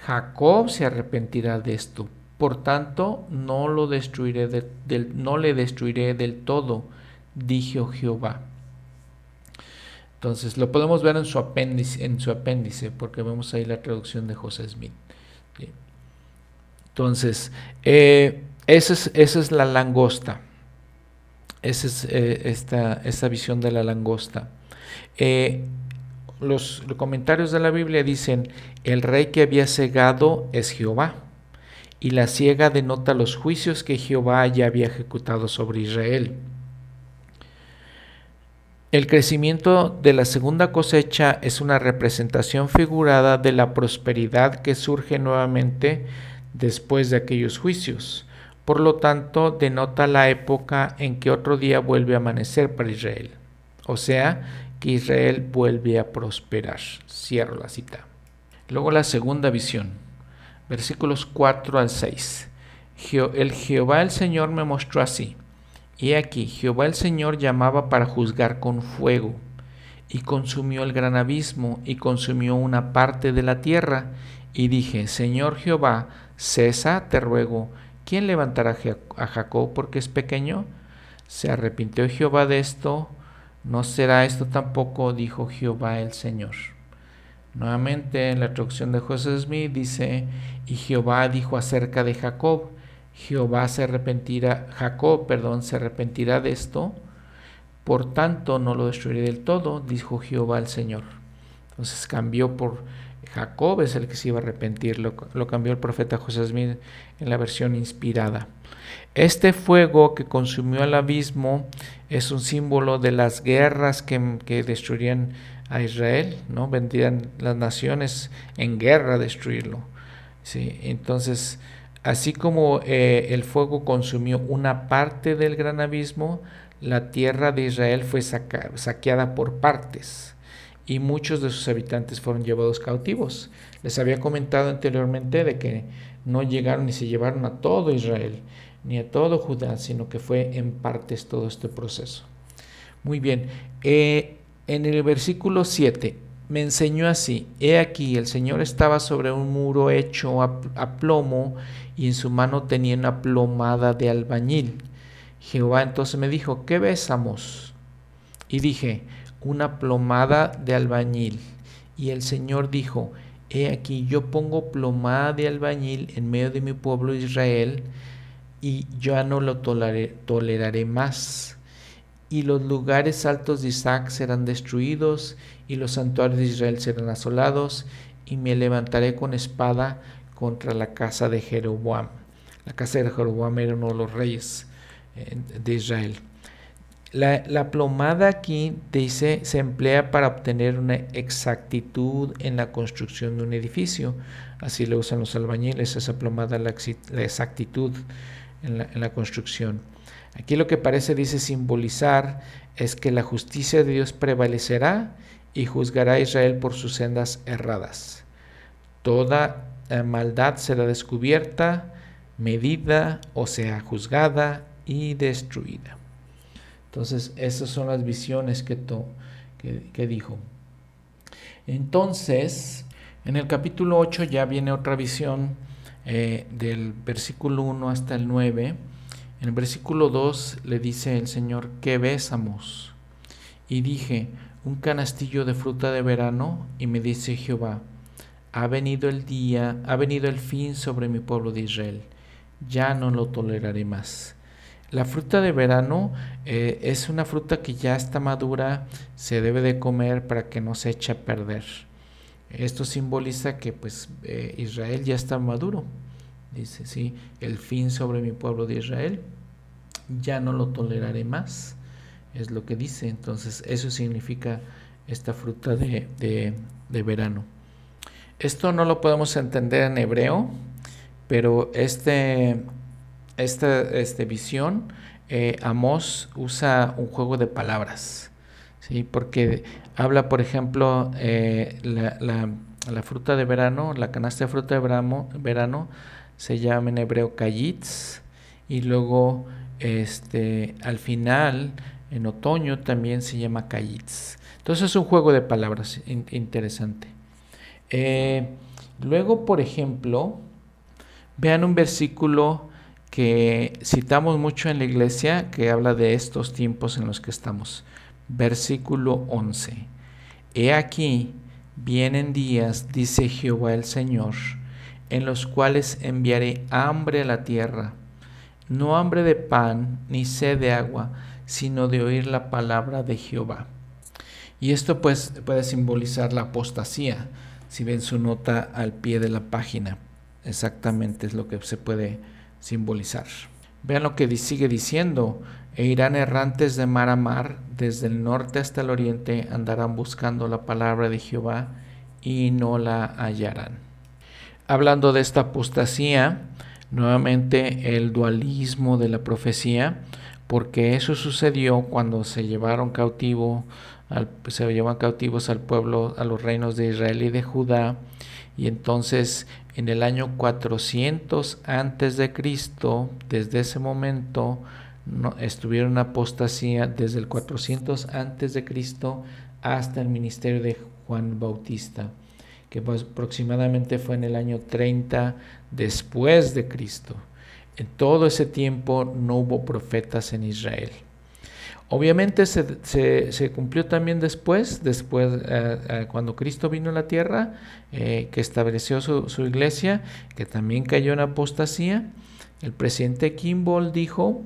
Jacob se arrepentirá de esto, por tanto no, lo destruiré no le destruiré del todo, dijo Jehová. Entonces lo podemos ver en su apéndice, en su apéndice porque vemos ahí la traducción de José Smith. Entonces, eh, esa, es, la langosta. Esa es eh, esta, visión de la langosta. Eh, los, comentarios de la Biblia dicen, el rey que había cegado es Jehová, y la ciega denota los juicios que Jehová ya había ejecutado sobre Israel. El crecimiento de la segunda cosecha es una representación figurada de la prosperidad que surge nuevamente después de aquellos juicios. Por lo tanto, denota la época en que otro día vuelve a amanecer para Israel. O sea, que Israel vuelve a prosperar. Cierro la cita. Luego la segunda visión, versículos 4 al 6. El Jehová el Señor me mostró así. Y aquí, Jehová el Señor llamaba para juzgar con fuego, y consumió el gran abismo, y consumió una parte de la tierra. Y dije, Señor Jehová, cesa, te ruego, ¿quién levantará a Jacob porque es pequeño? Se arrepintió Jehová de esto, no será esto tampoco, dijo Jehová el Señor. Nuevamente en la traducción de José Smith dice, y Jehová dijo acerca de Jacob, Jehová se arrepentirá, Jacob, perdón, se arrepentirá de esto, por tanto no lo destruiré del todo, dijo Jehová el Señor. Entonces cambió por Jacob es el que se iba a arrepentir, lo, cambió el profeta José Smith en la versión inspirada. Este fuego que consumió el abismo es un símbolo de las guerras que, que destruirían a Israel, ¿no? Vendrían las naciones en guerra a destruirlo. ¿sí? Entonces, así como eh, el fuego consumió una parte del gran abismo, la tierra de Israel fue saqueada por partes y muchos de sus habitantes fueron llevados cautivos. Les había comentado anteriormente de que no llegaron ni se llevaron a todo Israel, ni a todo Judá, sino que fue en partes todo este proceso. Muy bien, eh, en el versículo 7 me enseñó así, he aquí, el Señor estaba sobre un muro hecho a, a plomo y en su mano tenía una plomada de albañil. Jehová entonces me dijo, ¿qué besamos? Y dije, una plomada de albañil. Y el Señor dijo, He aquí yo pongo plomada de albañil en medio de mi pueblo Israel, y ya no lo toleraré, más. Y los lugares altos de Isaac serán destruidos, y los santuarios de Israel serán asolados, y me levantaré con espada contra la casa de Jeroboam. La casa de Jeroboam era uno de los reyes eh, de Israel. La, plomada aquí dice se emplea para obtener una exactitud en la construcción de un edificio. Así lo usan los albañiles, esa plomada, la, exactitud en la, construcción. Aquí lo que parece dice simbolizar es que la justicia de Dios prevalecerá y juzgará a Israel por sus sendas erradas. Toda eh, maldad será descubierta, medida, o sea, juzgada y destruida. Entonces, esas son las visiones que, dijo. Entonces, en el capítulo 8 ya viene otra visión eh, del versículo 1 hasta el 9. En el versículo 2 le dice el Señor, ¿qué besamos? Y dije, un canastillo de fruta de verano, y me dice Jehová, ha venido el día, ha venido el fin sobre mi pueblo de Israel, ya no lo toleraré más. La fruta de verano eh, es una fruta que ya está madura, se debe de comer para que no se eche a perder. Esto simboliza que pues eh, Israel ya está maduro. Dice, sí, el fin sobre mi pueblo de Israel, ya no lo toleraré más, es lo que dice. Entonces eso significa esta fruta de, de verano. Esto no lo podemos entender en hebreo, pero este esta este, visión, eh, Amos usa un juego de palabras, ¿sí? porque habla, por ejemplo, eh, la, fruta de verano, la canasta de fruta de verano, verano se llama en hebreo kayitz, y luego este, al final, en otoño, también se llama kayitz. Entonces es un juego de palabras interesante. Eh, luego, por ejemplo, vean un versículo que citamos mucho en la iglesia que habla de estos tiempos en los que estamos. Versículo 11. He aquí, vienen días, dice Jehová el Señor, en los cuales enviaré hambre a la tierra, no hambre de pan ni sed de agua, sino de oír la palabra de Jehová. Y esto pues puede simbolizar la apostasía, si ven su nota al pie de la página. Exactamente es lo que se puede simbolizar. Vean lo que sigue diciendo, e irán errantes de mar a mar, desde el norte hasta el oriente, andarán buscando la palabra de Jehová y no la hallarán. Hablando de esta apostasía, nuevamente el dualismo de la profecía, porque eso sucedió cuando se llevaron cautivo se llevan cautivos al pueblo, a los reinos de Israel y de Judá, y entonces en el año 400 antes de Cristo, desde ese momento, no, estuvieron apostasía desde el 400 antes de Cristo hasta el ministerio de Juan Bautista, que aproximadamente fue en el año 30 después de Cristo. En todo ese tiempo no hubo profetas en Israel. Obviamente se, cumplió también después, después eh, eh, cuando Cristo vino a la tierra, eh, que estableció su, su, iglesia, que también cayó en apostasía. El presidente Kimball dijo,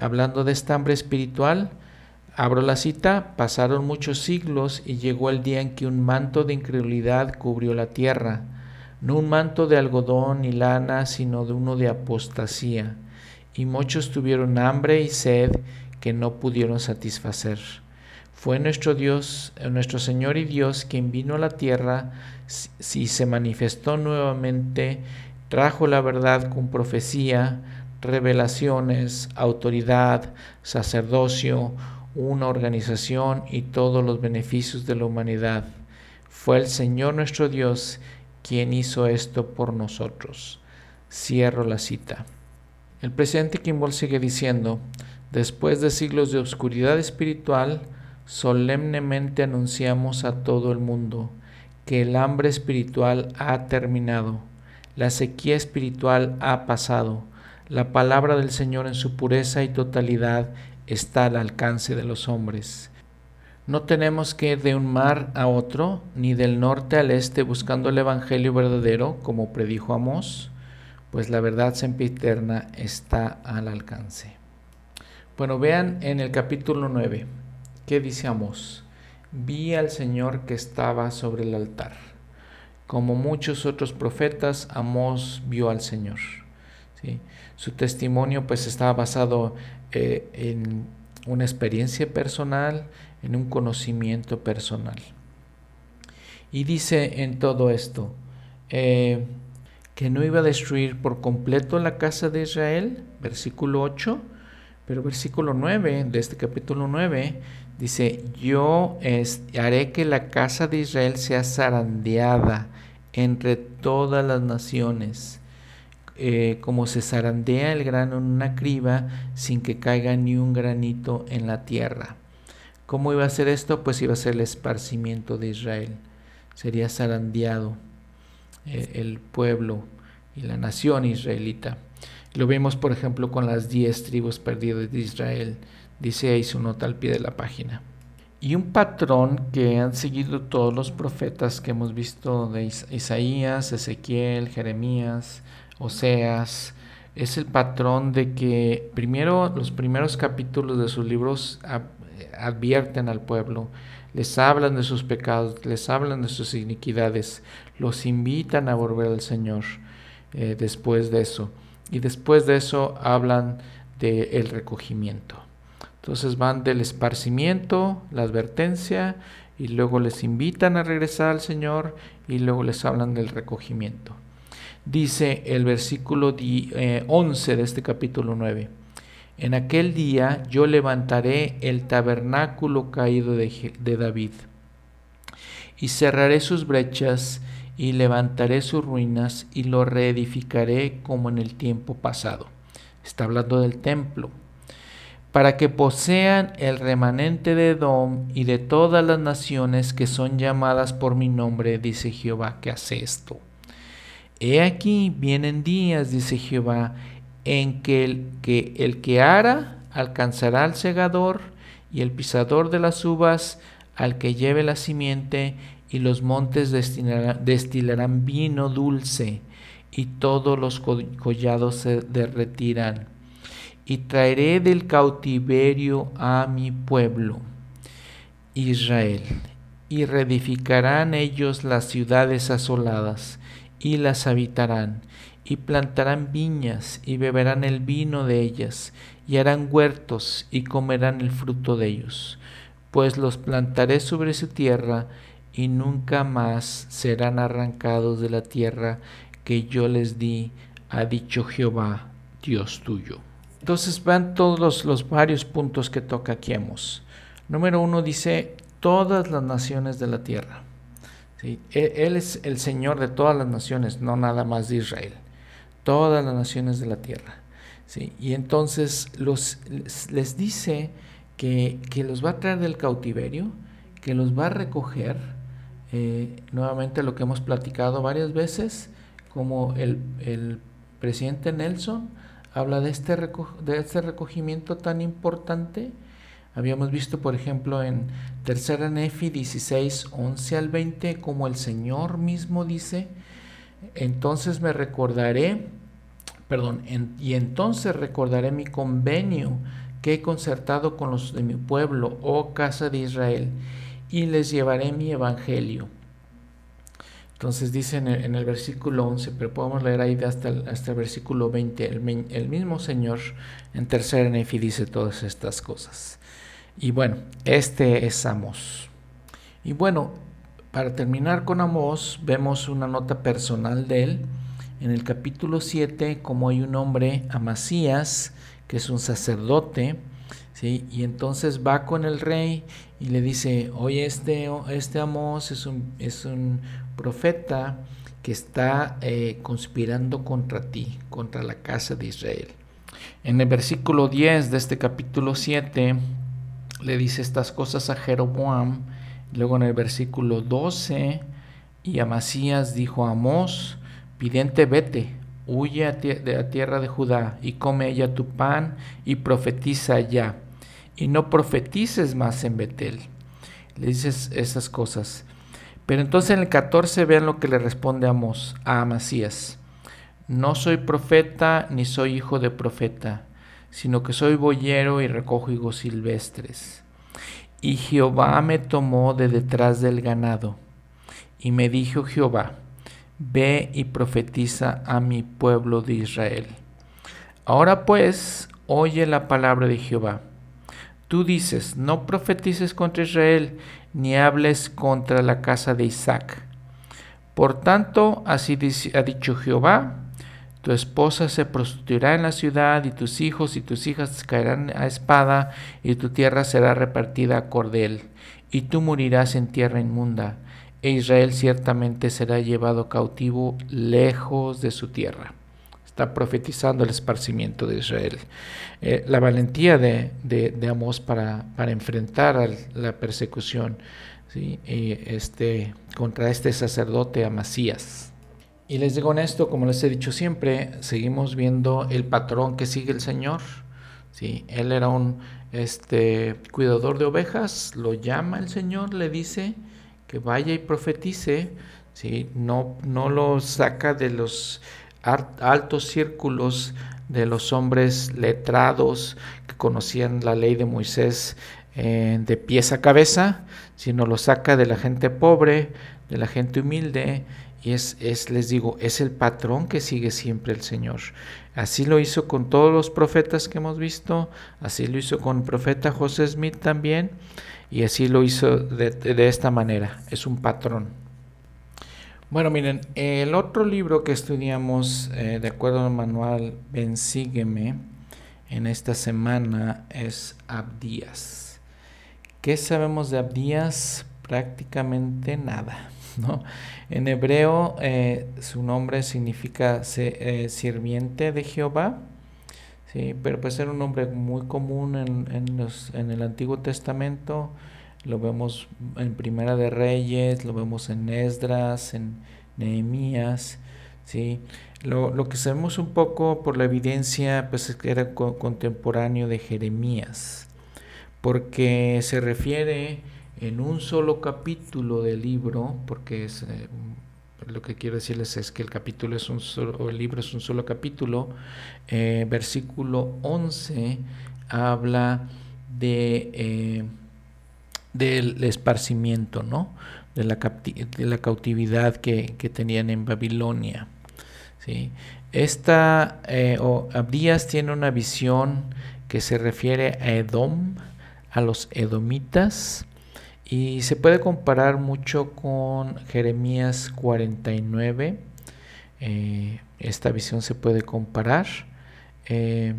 hablando de esta hambre espiritual, abro la cita, pasaron muchos siglos y llegó el día en que un manto de incredulidad cubrió la tierra, no un manto de algodón ni lana, sino de uno de apostasía. Y muchos tuvieron hambre y sed, que no pudieron satisfacer. Fue nuestro Dios, eh, nuestro Señor y Dios quien vino a la tierra y se manifestó nuevamente, trajo la verdad con profecía, revelaciones, autoridad, sacerdocio, una organización y todos los beneficios de la humanidad. Fue el Señor nuestro Dios quien hizo esto por nosotros. Cierro la cita. El presidente Kimball sigue diciendo, Después de siglos de oscuridad espiritual, solemnemente anunciamos a todo el mundo que el hambre espiritual ha terminado, la sequía espiritual ha pasado, la palabra del Señor en su pureza y totalidad está al alcance de los hombres. No tenemos que ir de un mar a otro, ni del norte al este buscando el Evangelio verdadero, como predijo Amós, pues la verdad sempiterna está al alcance. Bueno, vean en el capítulo 9, ¿qué dice Amós? Vi al Señor que estaba sobre el altar. Como muchos otros profetas, Amós vio al Señor. Su testimonio pues estaba basado eh, en una experiencia personal, en un conocimiento personal. Y dice en todo esto eh, que no iba a destruir por completo la casa de Israel, versículo 8, pero versículo 9 de este capítulo 9 dice, yo haré que la casa de Israel sea zarandeada entre todas las naciones, eh, como se zarandea el grano en una criba sin que caiga ni un granito en la tierra. ¿Cómo iba a ser esto? Pues iba a ser el esparcimiento de Israel. Sería zarandeado eh, el pueblo y la nación israelita. Lo vemos, por ejemplo, con las diez tribus perdidas de Israel. Dice ahí su nota al pie de la página. Y un patrón que han seguido todos los profetas que hemos visto de Isaías, Ezequiel, Jeremías, Oseas, es el patrón de que primero los primeros capítulos de sus libros advierten al pueblo, les hablan de sus pecados, les hablan de sus iniquidades, los invitan a volver al Señor eh, después de eso y después de eso hablan del recogimiento. Entonces van del esparcimiento, la advertencia, y luego les invitan a regresar al Señor y luego les hablan del recogimiento. Dice el versículo 11 eh, de este capítulo 9. En aquel día yo levantaré el tabernáculo caído de, de David y cerraré sus brechas y levantaré sus ruinas y lo reedificaré como en el tiempo pasado. Está hablando del templo. Para que posean el remanente de Edom y de todas las naciones que son llamadas por mi nombre, dice Jehová, que hace esto. He aquí vienen días, dice Jehová, en que el que, el que ara alcanzará al segador y el pisador de las uvas al que lleve la simiente y los montes destilarán vino dulce, y todos los collados se derretirán. y traeré del cautiverio a mi pueblo, Israel, y reedificarán ellos las ciudades asoladas, y las habitarán, y plantarán viñas, y beberán el vino de ellas, y harán huertos, y comerán el fruto de ellos, pues los plantaré sobre su tierra, y nunca más serán arrancados de la tierra que yo les di, ha dicho Jehová, Dios tuyo. Entonces van todos los, varios puntos que toca aquí Número uno dice, todas las naciones de la tierra. ¿Sí? E, él, es el Señor de todas las naciones, no nada más de Israel. Todas las naciones de la tierra. ¿Sí? Y entonces los, les dice que, los va a traer del cautiverio, que los va a recoger. Eh, nuevamente lo que hemos platicado varias veces, como el, el presidente Nelson habla de este, de este recogimiento tan importante. Habíamos visto, por ejemplo, en Tercera Nefi 16, 11 al 20, como el Señor mismo dice, entonces me recordaré, perdón, y entonces recordaré mi convenio que he concertado con los de mi pueblo, oh casa de Israel, y les llevaré mi evangelio entonces dice en el, versículo 11, pero podemos leer ahí hasta el, hasta el versículo 20, el, mismo Señor en tercera Nefi dice todas estas cosas. Y bueno, este es Amos. Y bueno, para terminar con Amos, vemos una nota personal de él. En el capítulo 7, como hay un hombre, Amasías, que es un sacerdote, ¿sí? y entonces va con el rey y le dice, oye, este, este Amos es un, es un profeta que está eh, conspirando contra ti, contra la casa de Israel. En el versículo 10 de este capítulo 7 le dice estas cosas a Jeroboam. Luego en el versículo 12, y Amasías dijo a Amós, pidente vete, huye de la tierra de Judá y come ella tu pan y profetiza allá. Y no profetices más en Betel. Le dices esas cosas. Pero entonces en el 14 vean lo que le responde Amos a Amasías. No soy profeta ni soy hijo de profeta, sino que soy boyero y recojo higos silvestres. Y Jehová me tomó de detrás del ganado. Y me dijo Jehová, ve y profetiza a mi pueblo de Israel. Ahora pues, oye la palabra de Jehová. Tú dices, no profetices contra Israel, ni hables contra la casa de Isaac. Por tanto, así ha dicho Jehová, tu esposa se prostituirá en la ciudad, y tus hijos y tus hijas caerán a espada, y tu tierra será repartida a cordel, y tú morirás en tierra inmunda, e Israel ciertamente será llevado cautivo lejos de su tierra está profetizando el esparcimiento de Israel. Eh, la valentía de, de, Amós para, enfrentar la persecución este, contra este sacerdote Amasías. Y les digo en esto, como les he dicho siempre, seguimos viendo el patrón que sigue el Señor. Él era un este, cuidador de ovejas, lo llama el Señor, le dice que vaya y profetice, ¿sí? no, no lo saca de los altos círculos de los hombres letrados que conocían la ley de Moisés eh, de pies a cabeza, sino lo saca de la gente pobre, de la gente humilde, y es, es, les digo, es el patrón que sigue siempre el Señor. Así lo hizo con todos los profetas que hemos visto, así lo hizo con el profeta José Smith también, y así lo hizo de, esta manera, es un patrón. Bueno, miren, el otro libro que estudiamos eh, de acuerdo al manual Ven Sígueme en esta semana es Abdías. ¿Qué sabemos de Abdías? Prácticamente nada. ¿no? En hebreo eh, su nombre significa eh, sirviente de Jehová, ¿sí? pero puede ser un nombre muy común en, los, en el Antiguo Testamento lo vemos en Primera de Reyes, lo vemos en Esdras, en Nehemías, ¿sí? Lo, lo que sabemos un poco por la evidencia, pues es que era contemporáneo de Jeremías, porque se refiere en un solo capítulo del libro, porque es, eh, lo que quiero decirles es que el capítulo es un solo, libro es un solo capítulo. Eh, versículo 11 habla de, eh, del esparcimiento, ¿no? De la, de la cautividad que, tenían en Babilonia. ¿sí? Esta, eh, Abdías tiene una visión que se refiere a Edom, a los edomitas, y se puede comparar mucho con Jeremías 49. Eh, esta visión se puede comparar. Eh,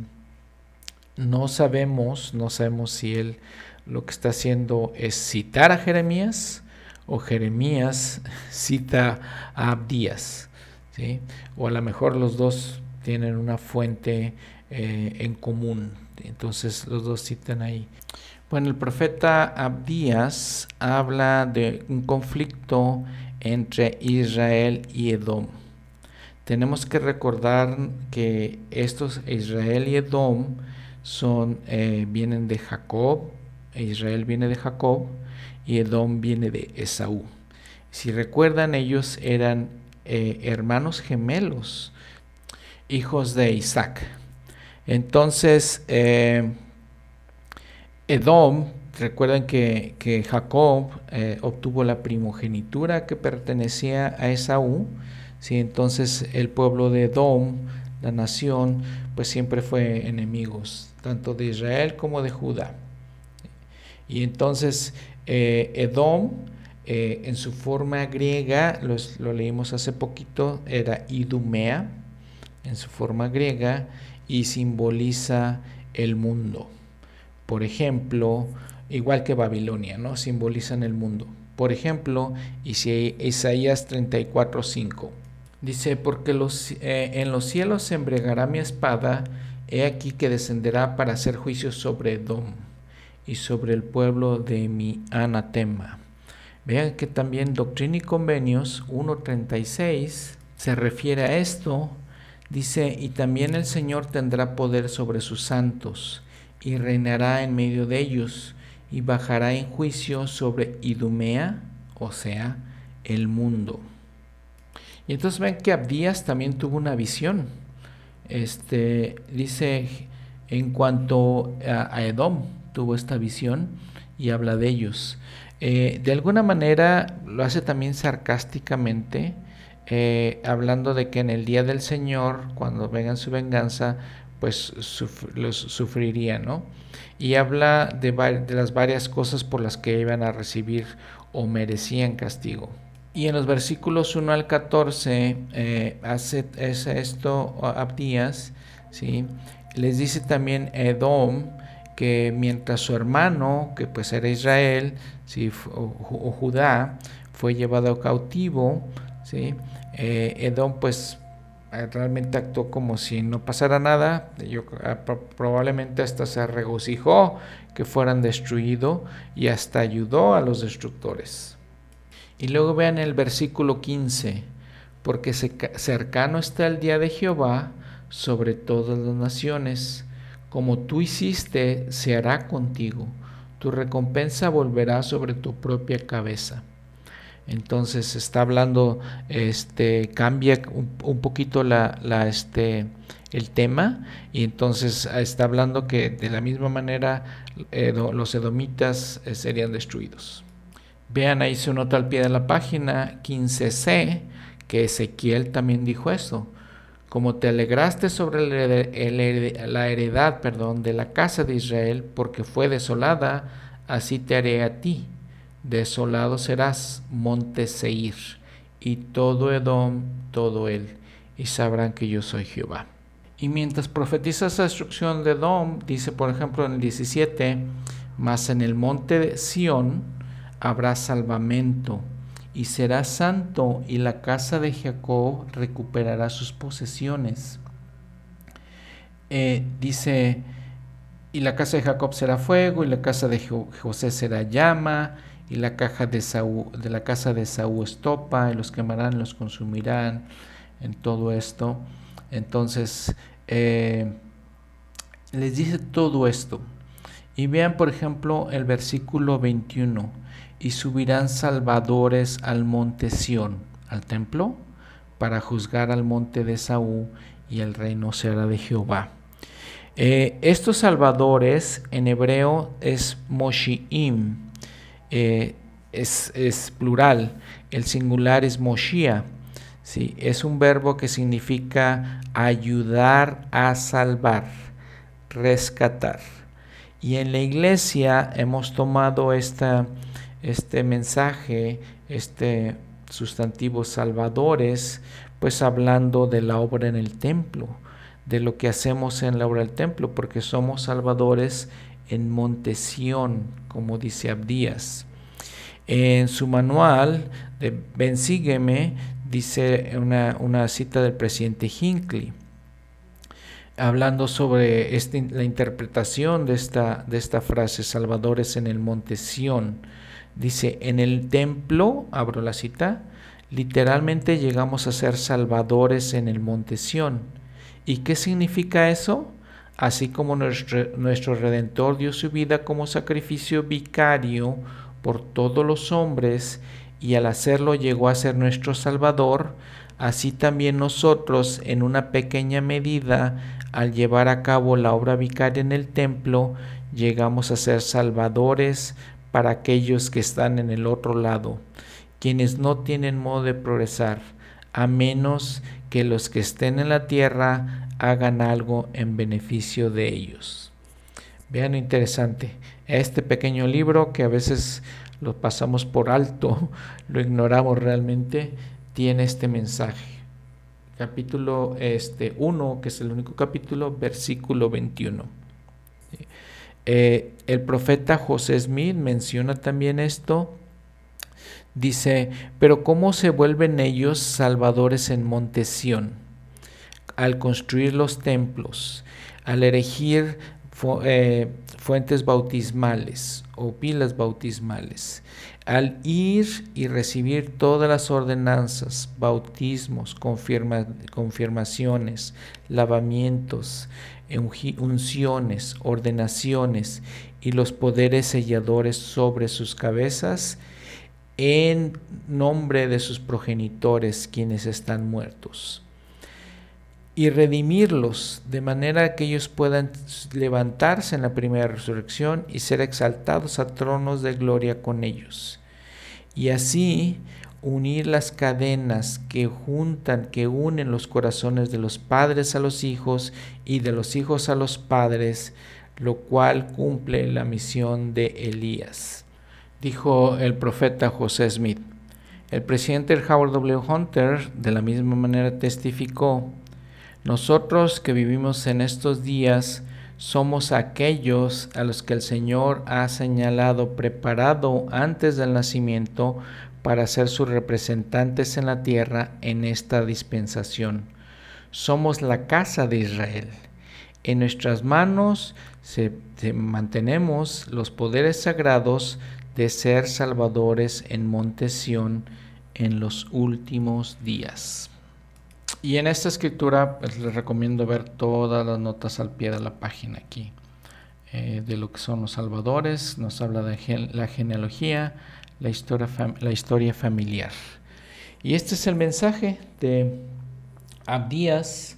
no sabemos, no sabemos si él lo que está haciendo es citar a Jeremías o Jeremías cita a Abdías. ¿sí? O a lo mejor los dos tienen una fuente eh, en común. Entonces los dos citan ahí. Bueno, el profeta Abdías habla de un conflicto entre Israel y Edom. Tenemos que recordar que estos Israel y Edom son, eh, vienen de Jacob, Israel viene de Jacob y Edom viene de Esaú. Si recuerdan, ellos eran eh, hermanos gemelos, hijos de Isaac. Entonces, eh, Edom, recuerden que, Jacob eh, obtuvo la primogenitura que pertenecía a Esaú, ¿sí? entonces el pueblo de Edom, la nación, pues siempre fue enemigos, tanto de Israel como de Judá. Y entonces eh, Edom, eh, en su forma griega, lo leímos hace poquito, era Idumea, en su forma griega, y simboliza el mundo. Por ejemplo, igual que Babilonia, ¿no? Simbolizan el mundo. Por ejemplo, Isaías 34:5 dice, porque eh, en los cielos se embregará mi espada, he aquí que descenderá para hacer juicio sobre Edom y sobre el pueblo de mi anatema. Vean que también Doctrina y Convenios 1.36 se refiere a esto. Dice, y también el Señor tendrá poder sobre sus santos y reinará en medio de ellos y bajará en juicio sobre Idumea, o sea, el mundo. Y entonces ven que Abdías también tuvo una visión. Este dice en cuanto a, Edom tuvo esta visión y habla de ellos. Eh, de alguna manera lo hace también sarcásticamente, eh, hablando de que en el día del Señor, cuando vengan su venganza, pues los sufriría, ¿no? Y habla de, las varias cosas por las que iban a recibir o merecían castigo. Y en los versículos 1 al 14 eh, hace, esto Abdías, ¿sí? Les dice también Edom que mientras su hermano, que pues era Israel, ¿sí? o, Judá, fue llevado cautivo, ¿sí? Eh, Edom pues realmente actuó como si no pasara nada. Yo, ah, probablemente hasta se regocijó que fueran destruidos y hasta ayudó a los destructores. Y luego vean el versículo 15, porque cercano está el día de Jehová sobre todas las naciones. Como tú hiciste, se hará contigo. Tu recompensa volverá sobre tu propia cabeza. Entonces está hablando, este, cambia un, poquito la, este, el tema y entonces está hablando que de la misma manera los edomitas eh, serían destruidos. Vean ahí se nota al pie de la página 15c que Ezequiel también dijo eso. Como te alegraste sobre la heredad perdón, de la casa de Israel porque fue desolada, así te haré a ti desolado serás, monte Seir, y todo Edom, todo él, y sabrán que yo soy Jehová. Y mientras profetiza esa destrucción de Edom, dice por ejemplo en el 17, mas en el monte de Sión habrá salvamento, y será santo, y la casa de Jacob recuperará sus posesiones. Eh, dice, y la casa de Jacob será fuego, y la casa de José será llama, y la caja de, de la casa de Saúl estopa, y los quemarán, los consumirán, en todo esto. Entonces, eh, les dice todo esto. Y vean, por ejemplo, el versículo 21. Y subirán salvadores al monte Sión, al templo para juzgar al monte de Saúl y el reino será de Jehová. Eh, estos salvadores en hebreo es Moshiim, eh, es, plural, el singular es Moshia, ¿sí? es un verbo que significa ayudar a salvar, rescatar. Y en la iglesia hemos tomado este mensaje, este sustantivo salvadores, pues hablando de la obra en el templo, de lo que hacemos en la obra del templo, porque somos salvadores en Montesión, como dice Abdías. En su manual de Ven sígueme, dice una, una cita del presidente Hinckley hablando sobre este, la interpretación de esta, de esta frase, salvadores en el monte Sión. Dice, en el templo, abro la cita, literalmente llegamos a ser salvadores en el monte Sión. ¿Y qué significa eso? Así como nuestro, Redentor dio su vida como sacrificio vicario por todos los hombres y al hacerlo llegó a ser nuestro Salvador, así también nosotros en una pequeña medida al llevar a cabo la obra vicaria en el templo, llegamos a ser salvadores para aquellos que están en el otro lado, quienes no tienen modo de progresar, a menos que los que estén en la tierra hagan algo en beneficio de ellos. Vean interesante, este pequeño libro que a veces lo pasamos por alto, lo ignoramos realmente, tiene este mensaje capítulo este, 1, que es el único capítulo, versículo 21. Eh, el profeta José Smith menciona también esto. Dice, pero ¿cómo se vuelven ellos salvadores en Montesión? Al construir los templos, al erigir eh, fuentes bautismales o pilas bautismales, al ir y recibir todas las ordenanzas, bautismos, confirmaciones, lavamientos, unciones, ordenaciones y los poderes selladores sobre sus cabezas, en nombre de sus progenitores quienes están muertos y redimirlos de manera que ellos puedan levantarse en la primera resurrección y ser exaltados a tronos de gloria con ellos. Y así unir las cadenas que juntan, que unen los corazones de los padres a los hijos y de los hijos a los padres, lo cual cumple la misión de Elías. Dijo el profeta José Smith. El presidente Howard W. Hunter de la misma manera testificó nosotros que vivimos en estos días somos aquellos a los que el Señor ha señalado, preparado antes del nacimiento para ser sus representantes en la tierra en esta dispensación. Somos la casa de Israel. En nuestras manos se, mantenemos los poderes sagrados de ser salvadores en Monte en los últimos días. Y en esta escritura pues, les recomiendo ver todas las notas al pie de la página aquí. Eh, de lo que son los salvadores, nos habla de la genealogía, la historia, la historia familiar. Y este es el mensaje de Abdías,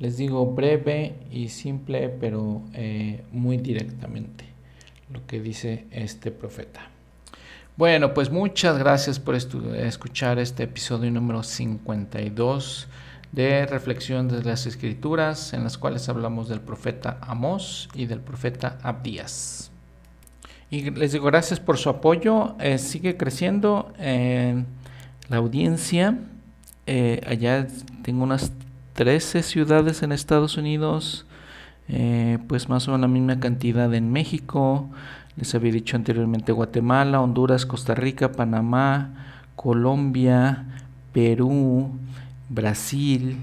les digo breve y simple, pero eh, muy directamente lo que dice este profeta. Bueno, pues muchas gracias por escuchar este episodio número 52 de reflexión de las escrituras en las cuales hablamos del profeta Amós y del profeta Abdías. Y les digo gracias por su apoyo, eh, sigue creciendo en la audiencia. Eh, allá tengo unas 13 ciudades en Estados Unidos, eh, pues más o menos la misma cantidad en México. Les había dicho anteriormente Guatemala, Honduras, Costa Rica, Panamá, Colombia, Perú, Brasil,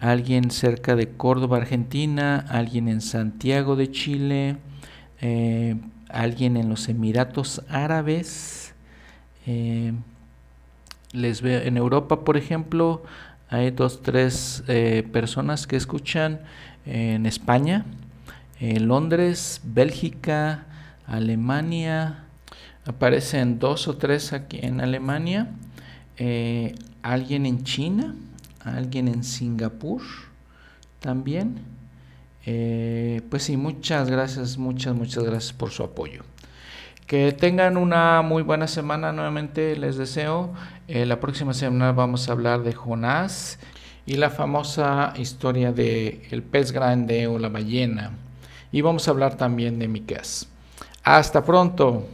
alguien cerca de Córdoba, Argentina, alguien en Santiago de Chile, eh, alguien en los Emiratos Árabes. Eh, les veo en Europa, por ejemplo, hay dos, tres eh, personas que escuchan en España, Londres, Bélgica, Alemania. Aparecen dos o tres aquí en Alemania alguien en China, alguien en Singapur también. Eh, pues sí, muchas gracias, muchas, muchas gracias por su apoyo. Que tengan una muy buena semana nuevamente, les deseo. Eh, la próxima semana vamos a hablar de Jonás y la famosa historia de el pez grande o la ballena. Y vamos a hablar también de Miqueas. Hasta pronto.